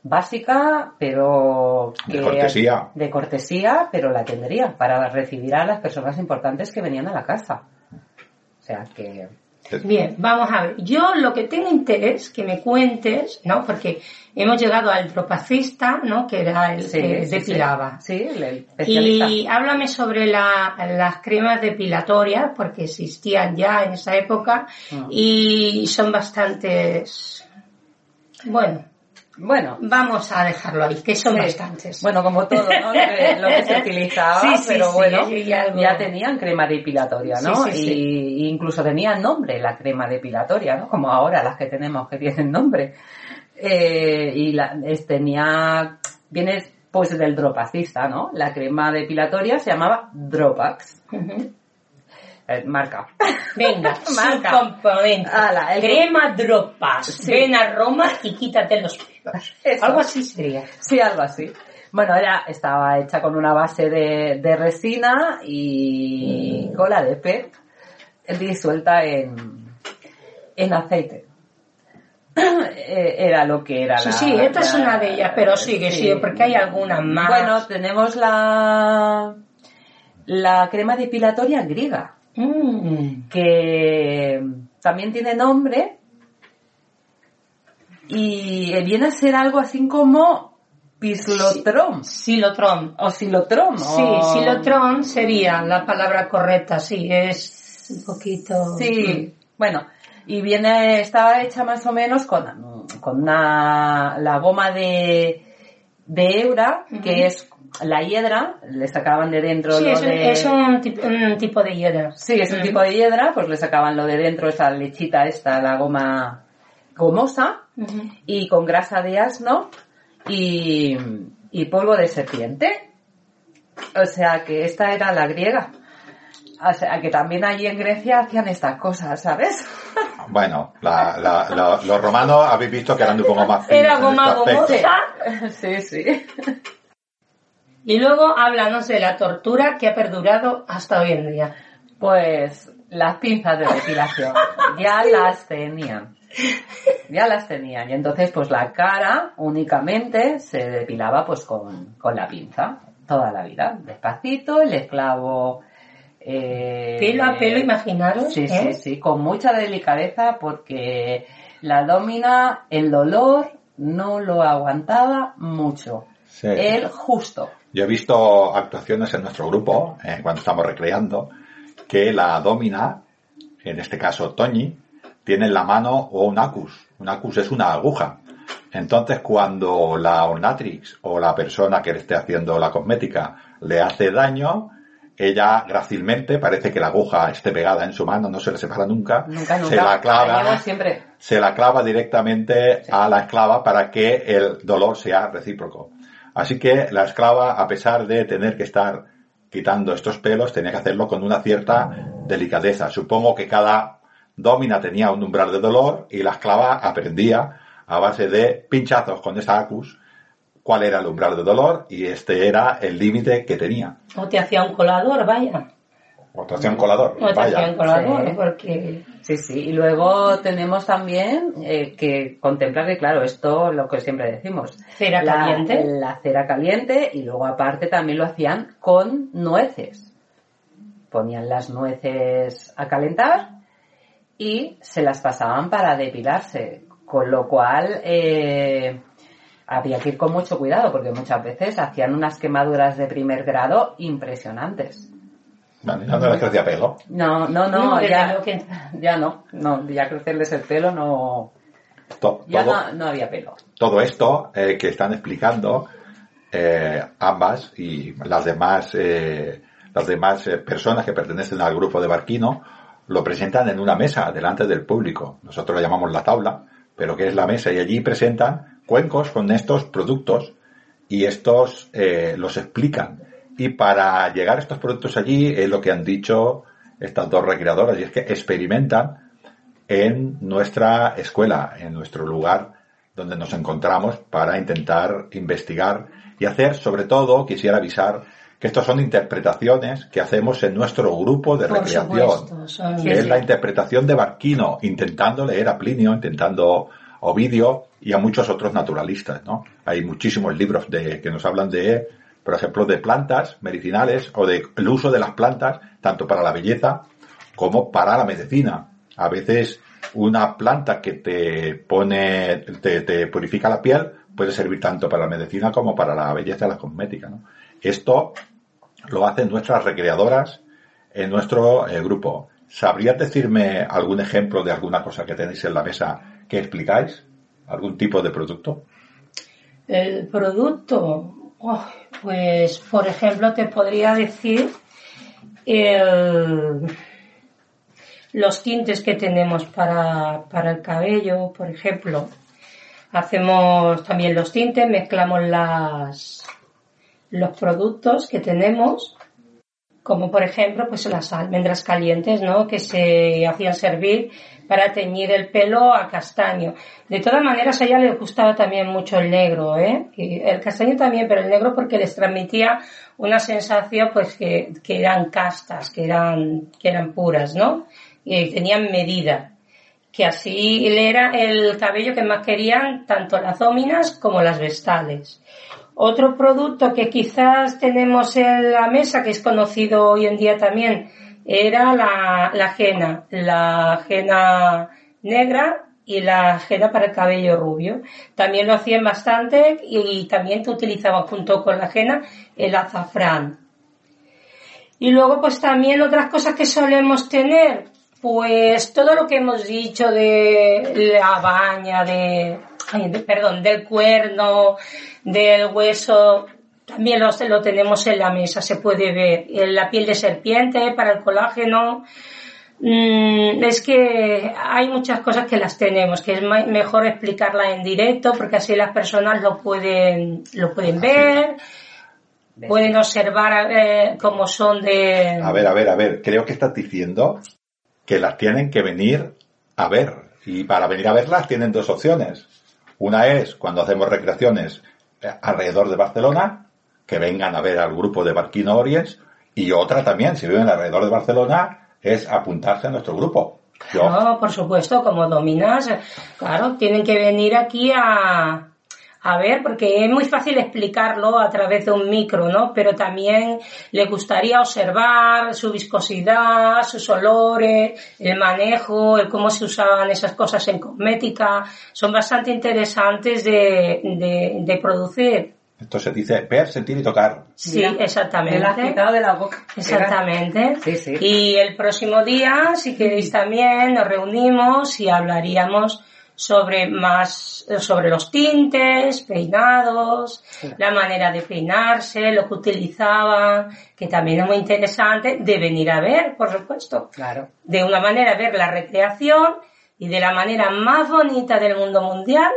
básica, pero De cortesía. de cortesía, pero la tendría para recibir a las personas importantes que venían a la casa. O sea que Bien, vamos a ver. Yo lo que tengo interés que me cuentes, ¿no? Porque hemos llegado al dropacista, ¿no? Que era el sí, que sí, depilaba. Sí, el, el especialista. Y háblame sobre la- las cremas depilatorias, porque existían ya en esa época Mm. y son bastantes, bueno, Bueno, Vamos a dejarlo ahí, que son Sí. bastantes. Bueno, como todo, ¿no? Lo que, lo que se utilizaba, Sí, sí, pero bueno, algo- ya tenían crema depilatoria, ¿no? Y y incluso tenían nombre la crema depilatoria, ¿no? Como ahora las que tenemos que tienen nombre. Eh, y la, es- tenía, viene pues del dropacista, ¿no? La crema depilatoria se llamaba Dropax. Eh, marca. Venga, Marca. componente. Ala, el- Crema dropas. Sí. Ven a Roma y quítate los pelos. Eso. Algo así sería. Sí, algo así. Bueno, era, estaba hecha con una base de, de resina y cola de pez disuelta en, en aceite. Eh, Era lo que era Sí, la... sí, esta es una de ellas, pero sigue, sí. sigue, porque hay algunas más. Bueno, tenemos la, la crema depilatoria griega, Mm. que también tiene nombre y viene a ser algo así como pislotrom. Silotron. O silotrom. Sí, o- silotron sería la palabra correcta, sí, es un poquito... Sí, bueno, y viene, estaba hecha más o menos con, con una, la goma de, de Eura, que es la hiedra, le sacaban de dentro Sí, lo es, un- de... es un, tip- un tipo de hiedra. Sí, es un Mm. tipo de hiedra, pues le sacaban lo de dentro, esa lechita esta, la goma gomosa, y con grasa de asno y, y polvo de serpiente. O sea que esta era la griega. O sea que también allí en Grecia hacían estas cosas, ¿sabes? Bueno, la- la- la- los romanos habéis visto que eran un poco más finos Era goma este gomosa. sí, sí. Y luego háblanos de la tortura que ha perdurado hasta hoy en día. Pues las pinzas de depilación ya las tenían. Ya las tenían. Y entonces pues la cara únicamente se depilaba pues con, con la pinza toda la vida. Despacito, el esclavo... eh, Pelo a pelo, imaginaros. Sí, ¿eh? sí, sí, con mucha delicadeza porque la domina, el dolor no lo aguantaba mucho. Sí. El justo. Yo he visto actuaciones en nuestro grupo, eh, cuando estamos recreando, que la domina, en este caso Toñi, tiene en la mano o un acus. Un acus es una aguja. Entonces, cuando la ornatrix o la persona que le esté haciendo la cosmética le hace daño, ella grácilmente, parece que la aguja esté pegada en su mano, no se le separa nunca, Nunca, nunca. se la La clava, siempre. se la clava directamente a la esclava para que el dolor sea recíproco. Así que la esclava, a pesar de tener que estar quitando estos pelos, tenía que hacerlo con una cierta delicadeza. Supongo que cada domina tenía un umbral de dolor y la esclava aprendía a base de pinchazos con esa acus cuál era el umbral de dolor y este era el límite que tenía. O te hacía un colador, vaya. Un colador. Hacía Vaya. colador, Sí. porque... Sí, sí. Y luego tenemos también eh, que contemplar que, claro, esto lo que siempre decimos. Cera la, caliente. La cera caliente y luego aparte también lo hacían con nueces. Ponían las nueces a calentar y se las pasaban para depilarse. Con lo cual eh, había que ir con mucho cuidado porque muchas veces hacían unas quemaduras de primer grado impresionantes. Vale, no les crecía pelo. No, no, no, No, ya, ya no, no, ya crecerles el pelo no, To- ya todo- no, no había pelo. todo esto eh, que están explicando eh, ambas y las demás eh, las demás eh, personas que pertenecen al grupo de Barquino lo presentan en una mesa delante del público. Nosotros la llamamos la tabla, pero que es la mesa y allí presentan cuencos con estos productos y estos eh, los explican. Y para llegar estos productos allí es lo que han dicho estas dos recreadoras y es que experimentan en nuestra escuela, en nuestro lugar donde nos encontramos para intentar investigar y hacer, sobre todo, quisiera avisar que estos son interpretaciones que hacemos en nuestro grupo de Por recreación. supuesto, que es la interpretación de Barquino, intentando leer a Plinio, intentando Ovidio y a muchos otros naturalistas, ¿no? Hay muchísimos libros de, que nos hablan de, por ejemplo, de plantas medicinales o de el uso de las plantas, tanto para la belleza como para la medicina. A veces una planta que te pone, te, purifica la piel puede servir tanto para la medicina como para la belleza y la cosmética. Esto lo hacen nuestras recreadoras en nuestro eh, grupo. ¿Sabrías decirme algún ejemplo de alguna cosa que tenéis en la mesa que explicáis? ¿Algún tipo de producto? El producto, oh, pues por ejemplo te podría decir los tintes que tenemos para, para el cabello, por ejemplo. Hacemos también los tintes, mezclamos las, los productos que tenemos, como por ejemplo pues las almendras calientes, ¿no? Que se hacían servir para teñir el pelo a castaño. De todas maneras a ella le gustaba también mucho el negro, ¿eh? el castaño también, pero el negro porque les transmitía una sensación pues que, eran castas, que eran, que eran puras, ¿no? Y tenían medida que así era el cabello que más querían tanto las dóminas como las vestales. Otro producto que quizás tenemos en la mesa, que es conocido hoy en día también, era la, la ajena, la ajena negra y la ajena para el cabello rubio. También lo hacían bastante y, también te utilizaban junto con la ajena el azafrán. Y luego pues también otras cosas que solemos tener, pues todo lo que hemos dicho de la baña, de, perdón, del cuerno, del hueso, también lo, lo, tenemos en la mesa, se puede ver. La piel de serpiente para el colágeno. Mm, es que hay muchas cosas que las tenemos, que es mejor explicarla en directo porque así las personas lo pueden, lo pueden ver, pueden observar eh, cómo son de... A ver, a ver, a ver, creo que estás diciendo que las tienen que venir a ver. Y para venir a verlas tienen dos opciones. Una es cuando hacemos recreaciones eh, alrededor de Barcelona, que vengan a ver al grupo de Barquino Oriens, y otra también, si viven alrededor de Barcelona, es apuntarse a nuestro grupo. Yo... por supuesto, como dominas, claro, tienen que venir aquí a, a ver, porque es muy fácil explicarlo a través de un micro, ¿no? Pero también le gustaría observar su viscosidad, sus olores, el manejo, el cómo se usaban esas cosas en cosmética. Son bastante interesantes de, de producir. Esto se dice ver, sentir y tocar. Sí, exactamente. Me quitado de la boca. Exactamente. Sí, sí. Y el próximo día, si queréis también, nos reunimos y hablaríamos sobre más, sobre los tintes, peinados, la manera de peinarse, lo que utilizaban, que también es muy interesante de venir a ver, por supuesto. Claro. De una manera ver la recreación y de la manera más bonita del mundo mundial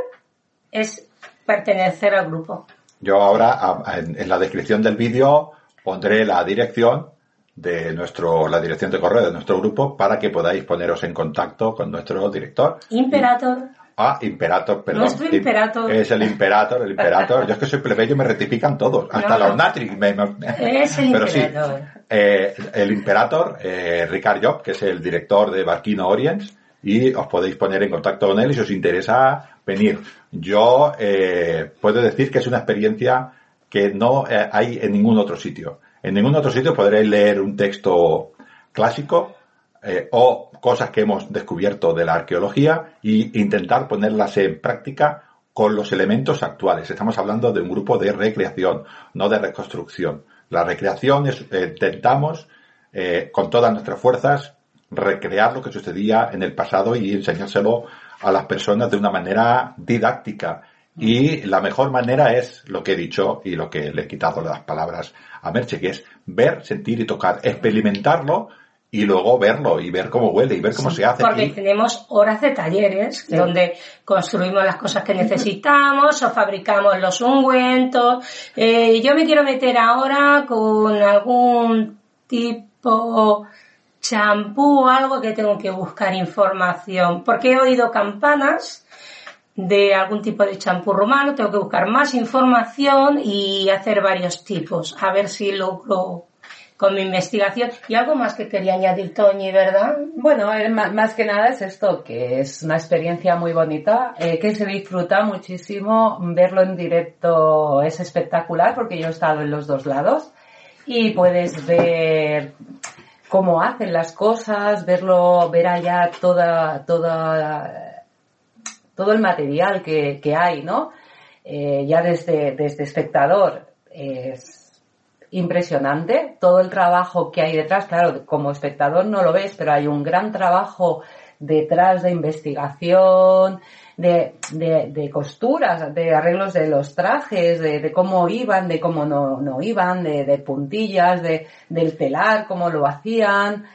es pertenecer al grupo. Yo ahora en la descripción del vídeo pondré la dirección de nuestro, la dirección de correo de nuestro grupo para que podáis poneros en contacto con nuestro director. Imperator. Ah, Imperator, perdón. Nuestro Imperator. Es el Imperator, el Imperator. Yo es que soy plebeyo y me rectifican todos. Hasta los Natri. Es el Pero Imperator. Sí, eh, el Imperator, eh, Ricard Job, que es el director de Barquino Orients, y os podéis poner en contacto con él si os interesa venir. Yo eh, puedo decir que es una experiencia que no eh, hay en ningún otro sitio. En ningún otro sitio podréis leer un texto clásico eh, o cosas que hemos descubierto de la arqueología e intentar ponerlas en práctica con los elementos actuales. Estamos hablando de un grupo de recreación, no de reconstrucción. La recreación es, eh, intentamos eh, con todas nuestras fuerzas recrear lo que sucedía en el pasado y enseñárselo a las personas de una manera didáctica. Y la mejor manera es lo que he dicho y lo que le he quitado las palabras a Merche, que es ver, sentir y tocar, experimentarlo y luego verlo y ver cómo huele y ver cómo se hace. Porque tenemos horas de talleres donde construimos las cosas que necesitamos o fabricamos los ungüentos. Eh, yo me quiero meter ahora con algún tipo champú o algo que tengo que buscar información. Porque he oído campanas de algún tipo de champú romano, tengo que buscar más información y hacer varios tipos, a ver si logro con mi investigación. Y algo más que quería añadir, Toñi, ¿verdad? Bueno, eh, más que nada es esto, que es una experiencia muy bonita, eh, que se disfruta muchísimo, verlo en directo es espectacular porque yo he estado en los dos lados y puedes ver cómo hacen las cosas, verlo, ver allá toda, toda todo el material que, que hay, ¿no? Eh, ya desde, desde espectador es impresionante todo el trabajo que hay detrás. Claro, como espectador no lo ves, pero hay un gran trabajo detrás de investigación, de, de, costuras, de arreglos de los trajes, de, cómo iban, de cómo no, no iban, de, puntillas, de, del telar, cómo lo hacían,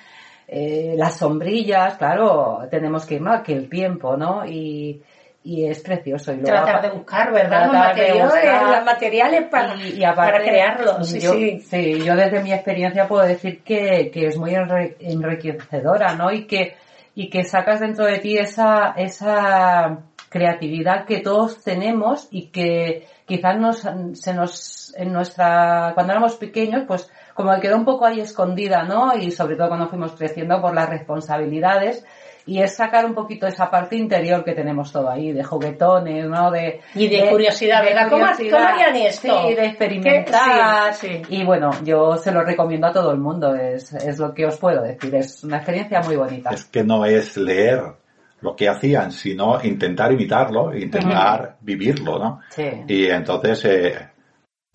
eh, las sombrillas, claro, tenemos que ir más que el tiempo, ¿no? Y, y es precioso. Y tratar de buscar, ¿verdad? Los materiales, materiales para, y, para crearlos. Sí, yo, sí. sí, yo desde mi experiencia puedo decir que, que es muy enriquecedora, ¿no? Y que, y que sacas dentro de ti esa, esa creatividad que todos tenemos y que quizás nos, se nos, en nuestra, cuando éramos pequeños, pues como que quedó un poco ahí escondida, ¿no? Y sobre todo cuando fuimos creciendo por las responsabilidades, y es sacar un poquito esa parte interior que tenemos todo ahí, de juguetones, ¿no? De, y de, curiosidad, ¿verdad? ¿Cómo, harían esto? Sí, de experimentar. Y bueno, yo se lo recomiendo a todo el mundo, es, es lo que os puedo decir, es una experiencia muy bonita. Es que no es leer lo que hacían, sino intentar imitarlo, intentar vivirlo, ¿no? Sí. Y entonces, eh,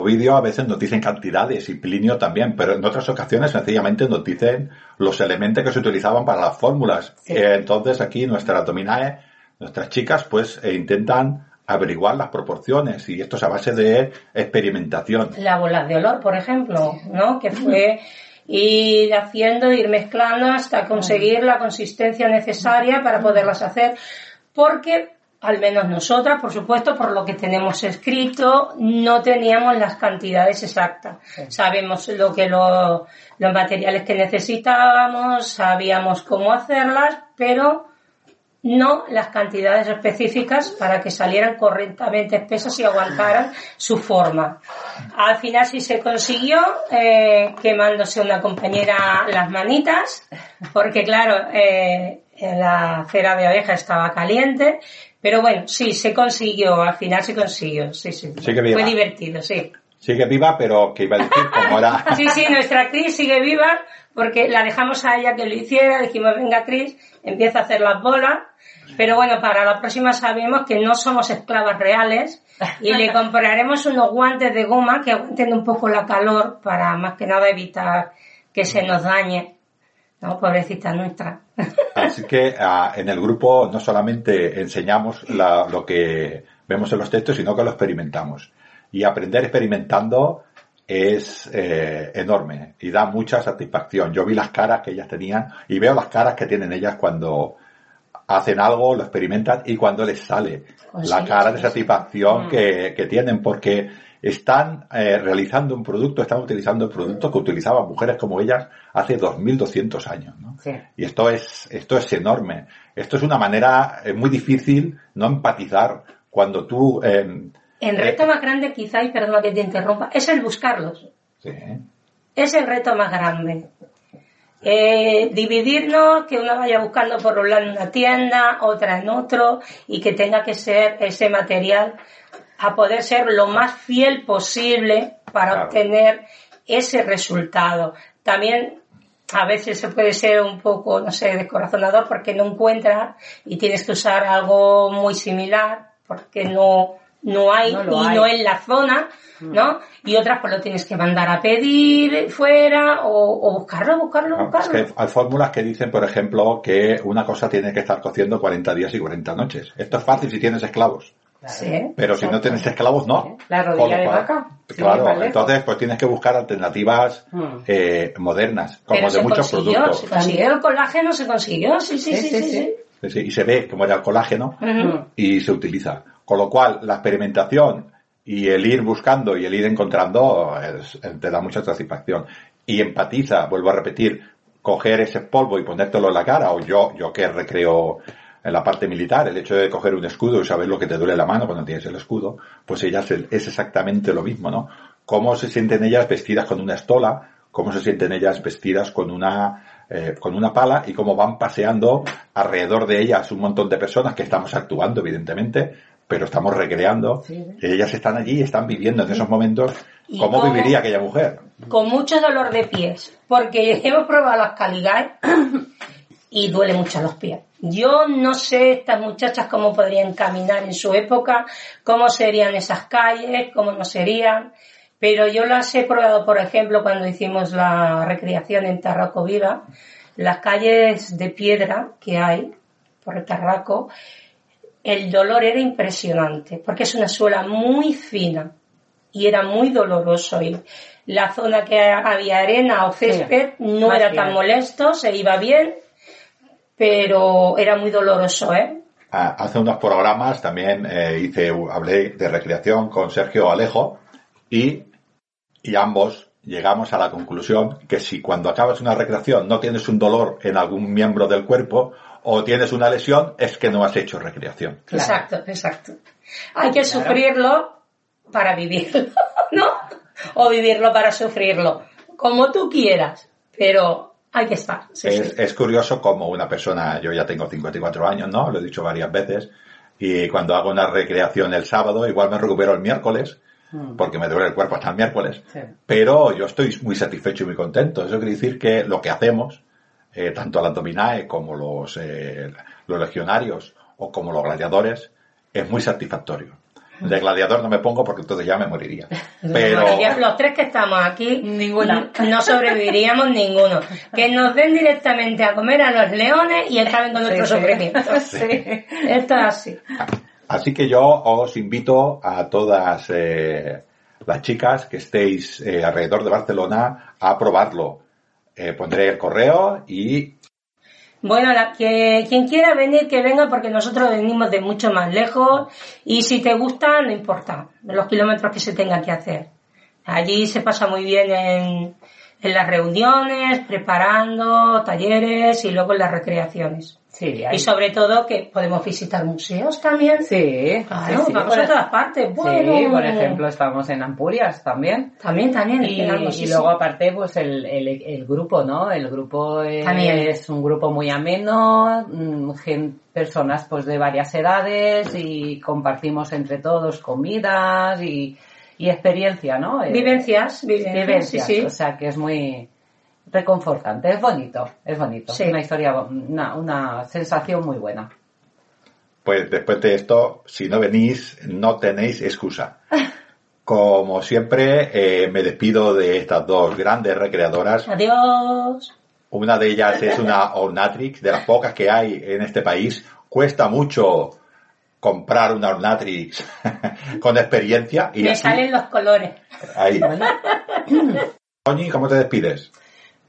vídeo a veces nos dicen cantidades y Plinio también, pero en otras ocasiones sencillamente nos dicen los elementos que se utilizaban para las fórmulas. Eh, entonces aquí nuestras dominae, nuestras chicas, pues eh, intentan averiguar las proporciones y esto es a base de experimentación. La bola de olor, por ejemplo, ¿no? Que fue ir haciendo, ir mezclando hasta conseguir la consistencia necesaria para poderlas hacer, porque al menos nosotras, por supuesto, por lo que tenemos escrito, no teníamos las cantidades exactas. Sabemos lo que los materiales que necesitábamos, sabíamos cómo hacerlas, pero no las cantidades específicas para que salieran correctamente espesas y aguantaran su forma. Al final sí se consiguió, eh, quemándose una compañera las manitas, porque claro, eh, la cera de abeja estaba caliente, pero bueno, sí, se consiguió, al final se consiguió, sí, sí. Fue divertido, sí. Sigue viva, pero que iba a decir cómo era. sí, sí, nuestra Cris sigue viva, porque la dejamos a ella que lo hiciera, dijimos, venga Cris, empieza a hacer las bolas, pero bueno, para la próxima sabemos que no somos esclavas reales y le compraremos unos guantes de goma que aguanten un poco la calor para más que nada evitar que se nos dañe. No, pobrecita nuestra. Así que ah, en el grupo no solamente enseñamos lo que vemos en los textos, sino que lo experimentamos. Y aprender experimentando es eh, enorme y da mucha satisfacción. Yo vi las caras que ellas tenían y veo las caras que tienen ellas cuando hacen algo, lo experimentan y cuando les sale pues la cara de satisfacción mm. que, que tienen porque están eh, realizando un producto, están utilizando el producto que utilizaban mujeres como ellas hace 2.200 años. ¿no? Y esto es, esto es enorme. Esto es una manera eh, muy difícil no empatizar cuando tú... Em, el reto más grande quizá, y perdona que te interrumpa, es el buscarlos. Sí. Es el reto más grande. Eh, dividirnos, que uno vaya buscando por un lado en una tienda, otra en otro, y que tenga que ser ese material a poder ser lo más fiel posible para obtener ese resultado. También a veces se puede ser un poco, no sé, descorazonador porque no encuentras y tienes que usar algo muy similar porque no, no hay y no en la zona, mm. ¿no? Y otras pues lo tienes que mandar a pedir fuera o, buscarlo, buscarlo, buscarlo. Es que hay fórmulas que dicen, por ejemplo, que una cosa tiene que estar cociendo 40 días y 40 noches. Esto es fácil si tienes esclavos. Pero si no tienes esclavos, no. La rodilla de vaca. Claro, entonces pues tienes que buscar alternativas hmm. eh, modernas, como de muchos productos. Se consiguió el colágeno, se consiguió, sí, sí, sí. sí, Y se ve cómo era el colágeno y se utiliza. Con lo cual, la experimentación y el ir buscando y el ir encontrando te da mucha satisfacción. Y empatiza, vuelvo a repetir, coger ese polvo y ponértelo en la cara, o yo, yo que recreo en la parte militar, el hecho de coger un escudo y saber lo que te duele la mano cuando tienes el escudo, pues ellas es exactamente lo mismo, ¿no? Cómo se sienten ellas vestidas con una estola, cómo se sienten ellas vestidas con una, eh, con una pala y cómo van paseando alrededor de ellas un montón de personas que estamos actuando, evidentemente, pero estamos recreando. Ellas están allí y están viviendo en esos momentos cómo, viviría aquella mujer. Con mucho dolor de pies, porque hemos probado las Caligae y duele mucho los pies. Yo no sé estas muchachas cómo podrían caminar en su época, cómo serían esas calles, cómo no serían, pero yo las he probado, por ejemplo, cuando hicimos la recreación en Tarraco Viva, las calles de piedra que hay, por el Tarraco, el dolor era impresionante, porque es una suela muy fina y era muy doloroso ir. La zona que había arena o césped no era bien. tan molesto, se iba bien, pero era muy doloroso, ¿eh? Ah, Hace unos programas también eh, hice, hablé de recreación con Sergio Alejo y, y ambos llegamos a la conclusión que si cuando acabas una recreación no tienes un dolor en algún miembro del cuerpo o tienes una lesión, es que no has hecho recreación. Claro. Exacto, exacto. Hay que Claro. sufrirlo para vivirlo, ¿no? O vivirlo para sufrirlo, como tú quieras, pero hay que estar. sí, es, sí. es curioso como una persona, yo ya tengo 54 años, ¿no? Lo he dicho varias veces, y cuando hago una recreación el sábado, igual me recupero el miércoles, Mm. porque me duele el cuerpo hasta el miércoles, Sí. pero yo estoy muy satisfecho y muy contento. Eso quiere decir que lo que hacemos, eh, tanto las dominae como los, eh, los legionarios o como los gladiadores, es muy satisfactorio. De gladiador no me pongo porque entonces ya me moriría. Pero, los tres que estamos aquí, Ninguna. no sobreviviríamos ninguno. Que nos den directamente a comer a los leones y acaben con nuestro Sí, sí. sufrimiento. Sí. Esto es así. Así que yo os invito a todas eh, las chicas que estéis eh, alrededor de Barcelona a probarlo. Eh, pondré el correo y Bueno, la- que quien quiera venir, que venga, porque nosotros venimos de mucho más lejos y si te gusta, no importa los kilómetros que se tengan que hacer. Allí se pasa muy bien en, en las reuniones, preparando talleres y luego en las recreaciones. Sí, hay- Y sobre todo que podemos visitar museos también. sí, Claro, sí, sí, vamos por a todas partes. Sí, Bueno. por ejemplo, estamos en Ampurias también. También, también. Y, sí, sí. luego aparte pues el, el, el grupo, ¿no? El grupo es, También. un grupo muy ameno, mm, gen- personas pues de varias edades y compartimos entre todos comidas y, y experiencia, ¿no? Eh, Vivencias, vivencias, vivencias, sí, sí. o sea que es muy reconfortante, es bonito, es bonito, Sí. una historia, una, una sensación muy buena. pues después de esto, si no venís, no tenéis excusa. Como siempre, eh, me despido de estas dos grandes recreadoras. Adiós. Una de ellas es una Ornatrix, de las pocas que hay en este país. Cuesta mucho comprar una Ornatrix con experiencia. Y Me así, salen los colores. ahí. Toñi, ¿cómo te despides?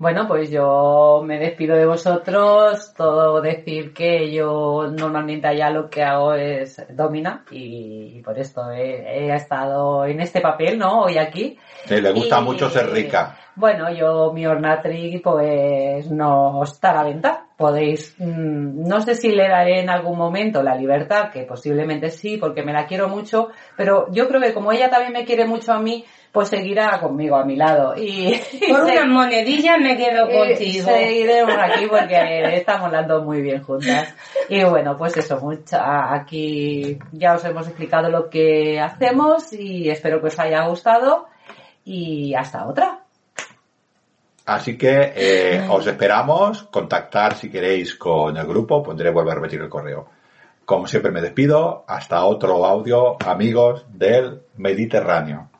Bueno, pues yo me despido de vosotros. Todo decir que yo normalmente allá lo que hago es domina y, por esto he, he estado en este papel, ¿no? Hoy aquí. Sí, le gusta Y, mucho ser rica. Bueno, yo mi Ornatri pues no está a la venta. Podéis, mm, no sé si le daré en algún momento la libertad, que posiblemente sí, porque me la quiero mucho, pero yo creo que como ella también me quiere mucho a mí, pues seguirá conmigo a mi lado. Y, Por unas monedillas me quedo contigo. Seguiremos aquí porque estamos hablando muy bien juntas. Y bueno, pues eso, mucha, aquí ya os hemos explicado lo que hacemos y espero que os haya gustado y hasta otra. Así que eh, os esperamos contactar si queréis con el grupo, pondré volver a repetir el correo. Como siempre me despido, hasta otro audio, amigos del Mediterráneo.